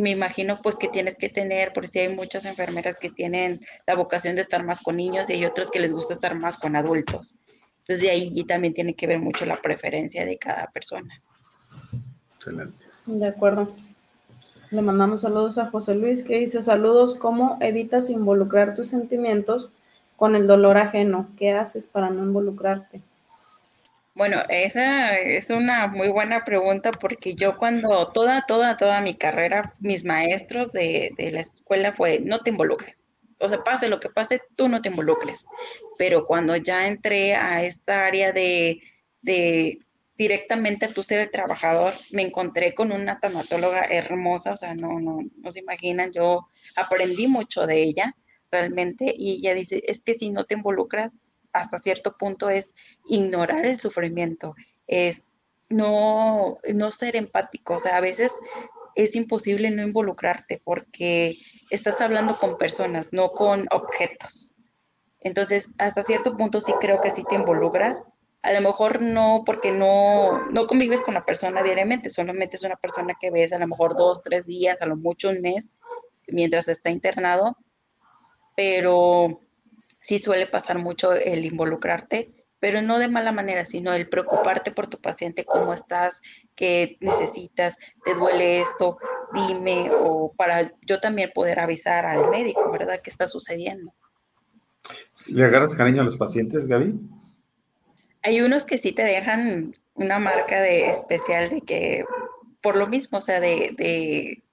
me imagino pues que tienes que tener, por si hay muchas enfermeras que tienen la vocación de estar más con niños y hay otros que les gusta estar más con adultos. Entonces de ahí también tiene que ver mucho la preferencia de cada persona. Excelente. De acuerdo. Le mandamos saludos a José Luis que dice saludos, ¿cómo evitas involucrar tus sentimientos con el dolor ajeno? ¿Qué haces para no involucrarte? Bueno, esa es una muy buena pregunta porque yo cuando toda, toda, toda mi carrera, mis maestros de, la escuela fue, no te involucres. O sea, pase lo que pase, tú no te involucres. Pero cuando ya entré a esta área de, de directamente a ser el trabajador, me encontré con una tanatóloga hermosa, o sea, no, no, no se imaginan, yo aprendí mucho de ella realmente y ella dice, es que si no te involucras, hasta cierto punto es ignorar el sufrimiento, es no, no ser empático. O sea, a veces es imposible no involucrarte porque estás hablando con personas, no con objetos. Entonces, hasta cierto punto sí creo que sí te involucras. A lo mejor no porque no, no convives con la persona diariamente, solamente es una persona que ves a lo mejor dos, tres días, a lo mucho un mes, mientras está internado, pero sí suele pasar mucho el involucrarte, pero no de mala manera, sino el preocuparte por tu paciente, cómo estás, qué necesitas, te duele esto, dime, o para yo también poder avisar al médico, ¿verdad? ¿Qué está sucediendo? ¿Le agarras cariño a los pacientes, Gaby? Hay unos que sí te dejan una marca de especial de que, por lo mismo, o sea, de,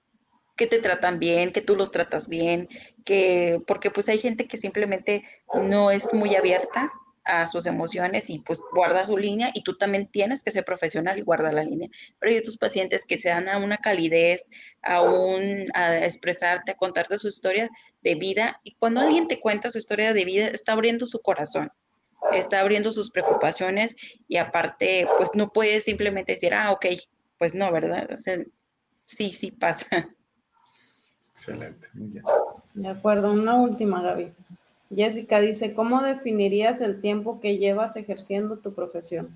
que te tratan bien, que tú los tratas bien, que porque pues hay gente que simplemente no es muy abierta a sus emociones y pues guarda su línea y tú también tienes que ser profesional y guardar la línea. Pero hay otros pacientes que se dan a una calidez, a, un, expresarte, a contarte su historia de vida y cuando alguien te cuenta su historia de vida está abriendo su corazón, está abriendo sus preocupaciones y aparte pues no puedes simplemente decir, ah, ok, pues no, ¿verdad? sí, sí pasa. Excelente, muy bien. De acuerdo, una última, Gaby. Jessica dice, ¿cómo definirías el tiempo que llevas ejerciendo tu profesión?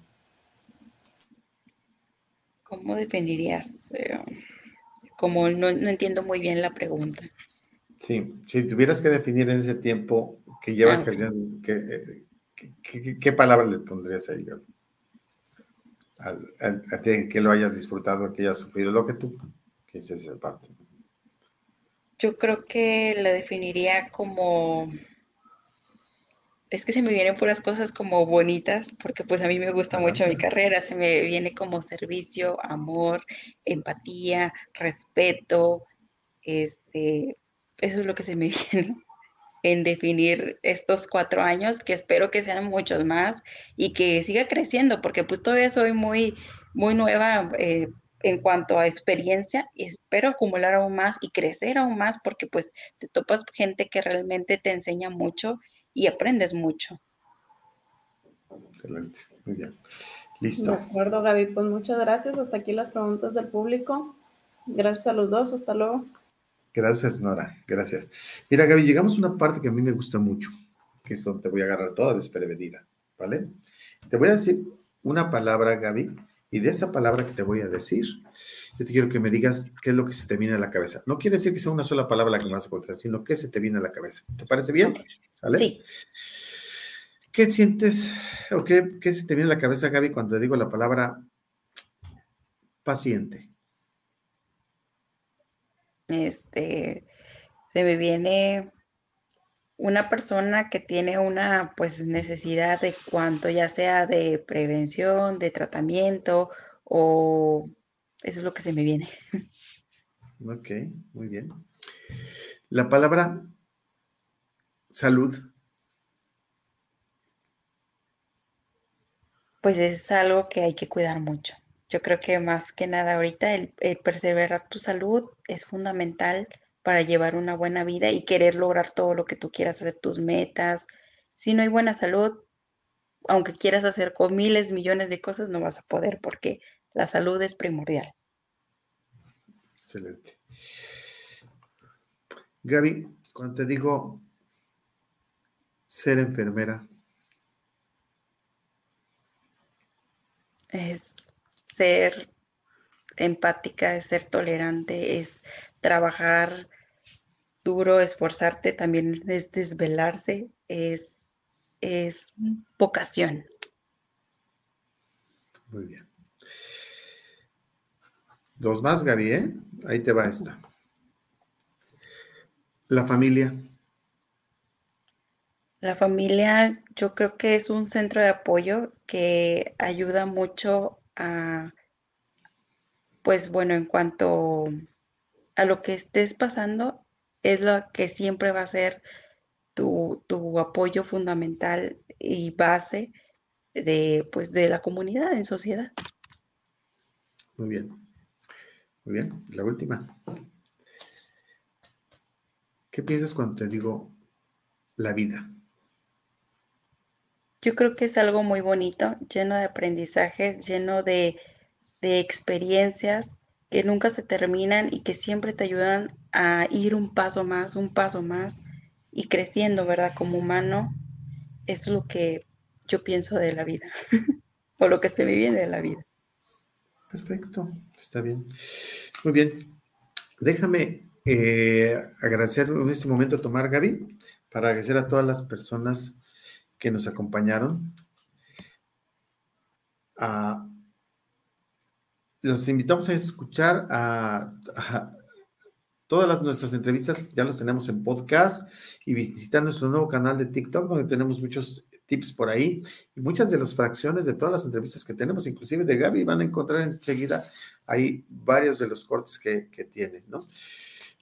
¿Cómo definirías? Eh, como no, entiendo muy bien la pregunta. Sí, si tuvieras que definir en ese tiempo que llevas ah, ejerciendo, eh, ¿qué, palabra le pondrías ahí? a que lo hayas disfrutado, que hayas sufrido, lo que tú quisieras parte. Yo creo que la definiría como es que se me vienen puras cosas como bonitas, porque pues a mí me gusta mucho mi carrera, se me viene como servicio, amor, empatía, respeto, este, eso es lo que se me *laughs* viene en definir estos cuatro años, que espero que sean muchos más y que siga creciendo, porque pues todavía soy muy, muy nueva eh, en cuanto a experiencia y espero acumular aún más y crecer aún más, porque pues te topas gente que realmente te enseña mucho y aprendes mucho. Excelente, muy bien. Listo. De acuerdo, Gaby. Pues muchas gracias. Hasta aquí las preguntas del público. Gracias a los dos. Hasta luego. Gracias, Nora. Gracias. Mira, Gaby, llegamos a una parte que a mí me gusta mucho, que es donde te voy a agarrar toda desprevenida, ¿vale? Te voy a decir una palabra, Gaby, y de esa palabra que te voy a decir, yo te quiero que me digas qué es lo que se te viene a la cabeza. No quiere decir que sea una sola palabra la que me vas a contar, sino qué se te viene a la cabeza. ¿Te parece bien? Sí. ¿Qué sientes o qué, qué se te viene a la cabeza, Gaby, cuando te digo la palabra paciente? Este, se me viene una persona que tiene una pues necesidad de cuanto ya sea de prevención, de tratamiento o eso es lo que se me viene. Ok, muy bien. La palabra salud. Pues es algo que hay que cuidar mucho. Yo creo que más que nada ahorita el, perseverar tu salud es fundamental para llevar una buena vida y querer lograr todo lo que tú quieras hacer, tus metas. Si no hay buena salud, aunque quieras hacer con miles, millones de cosas, no vas a poder porque la salud es primordial. Excelente. Gaby, cuando te digo ser enfermera. Es ser empática, es ser tolerante, es trabajar duro, esforzarte, también es desvelarse, es, es vocación. Muy bien. Dos más, Gaby, ¿eh? Ahí te va esta. La familia. La familia yo creo que es un centro de apoyo que ayuda mucho a, pues bueno, en cuanto a lo que estés pasando, es lo que siempre va a ser tu, tu apoyo fundamental y base de, pues, de la comunidad en sociedad. Muy bien. Muy bien, la última. ¿Qué piensas cuando te digo la vida? Yo creo que es algo muy bonito, lleno de aprendizajes, lleno de, de experiencias que nunca se terminan y que siempre te ayudan a ir un paso más, un paso más y creciendo, ¿verdad? Como humano, es lo que yo pienso de la vida *laughs* o lo que se vive de la vida. Perfecto, está bien. Muy bien. Déjame eh, agradecer en este momento a Tomar Gaby, para agradecer a todas las personas que nos acompañaron. Los invitamos a escuchar a, todas las, nuestras entrevistas, ya los tenemos en podcast y visitar nuestro nuevo canal de TikTok, donde tenemos muchos tips por ahí y muchas de las fracciones de todas las entrevistas que tenemos, inclusive de Gaby, van a encontrar enseguida ahí varios de los cortes que, que tienen, ¿no?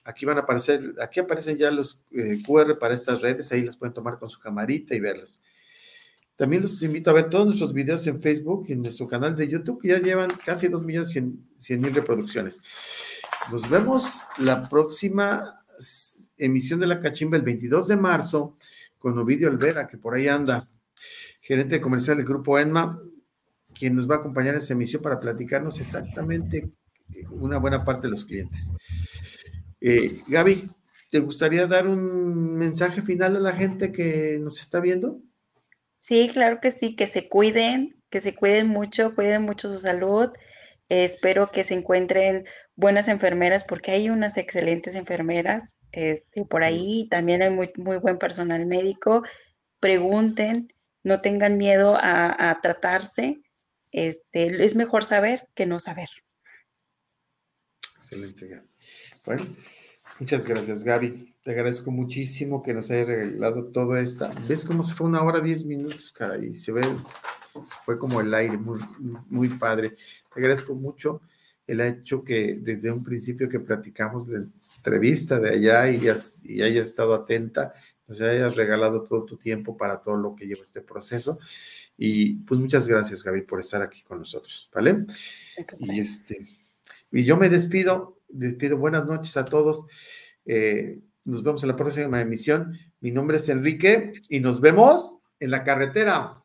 Aquí van a aparecer, aquí aparecen ya los eh, QR para estas redes, ahí las pueden tomar con su camarita y verlos. También los invito a ver todos nuestros videos en Facebook y en nuestro canal de YouTube, que ya llevan casi 2 millones 100 mil reproducciones. Nos vemos la próxima emisión de La Cachimba el 22 de marzo con Ovidio Olvera, que por ahí anda, gerente comercial del Grupo ENMA, quien nos va a acompañar en esa emisión para platicarnos exactamente una buena parte de los clientes. Eh, Gaby, ¿te gustaría dar un mensaje final a la gente que nos está viendo? Sí, claro que sí, que se cuiden, que se cuiden mucho, cuiden mucho su salud. espero que se encuentren buenas enfermeras porque hay unas excelentes enfermeras este, por ahí. También hay muy, muy buen personal médico. Pregunten, no tengan miedo a, a tratarse. Este, es mejor saber que no saber. Excelente, Gaby. Bueno, muchas gracias, Gaby. Te agradezco muchísimo que nos haya regalado todo esta. ¿Ves cómo se fue una hora, diez minutos, cara? Y se ve, fue como el aire, muy, muy padre. Te agradezco mucho el hecho que desde un principio que platicamos la entrevista de allá y, y hayas estado atenta, nos hayas regalado todo tu tiempo para todo lo que lleva este proceso. Y pues muchas gracias, Gaby, por estar aquí con nosotros, ¿vale? Y este, y yo me despido, despido buenas noches a todos. Eh, nos vemos en la próxima emisión. Mi nombre es Enrique y nos vemos en la carretera.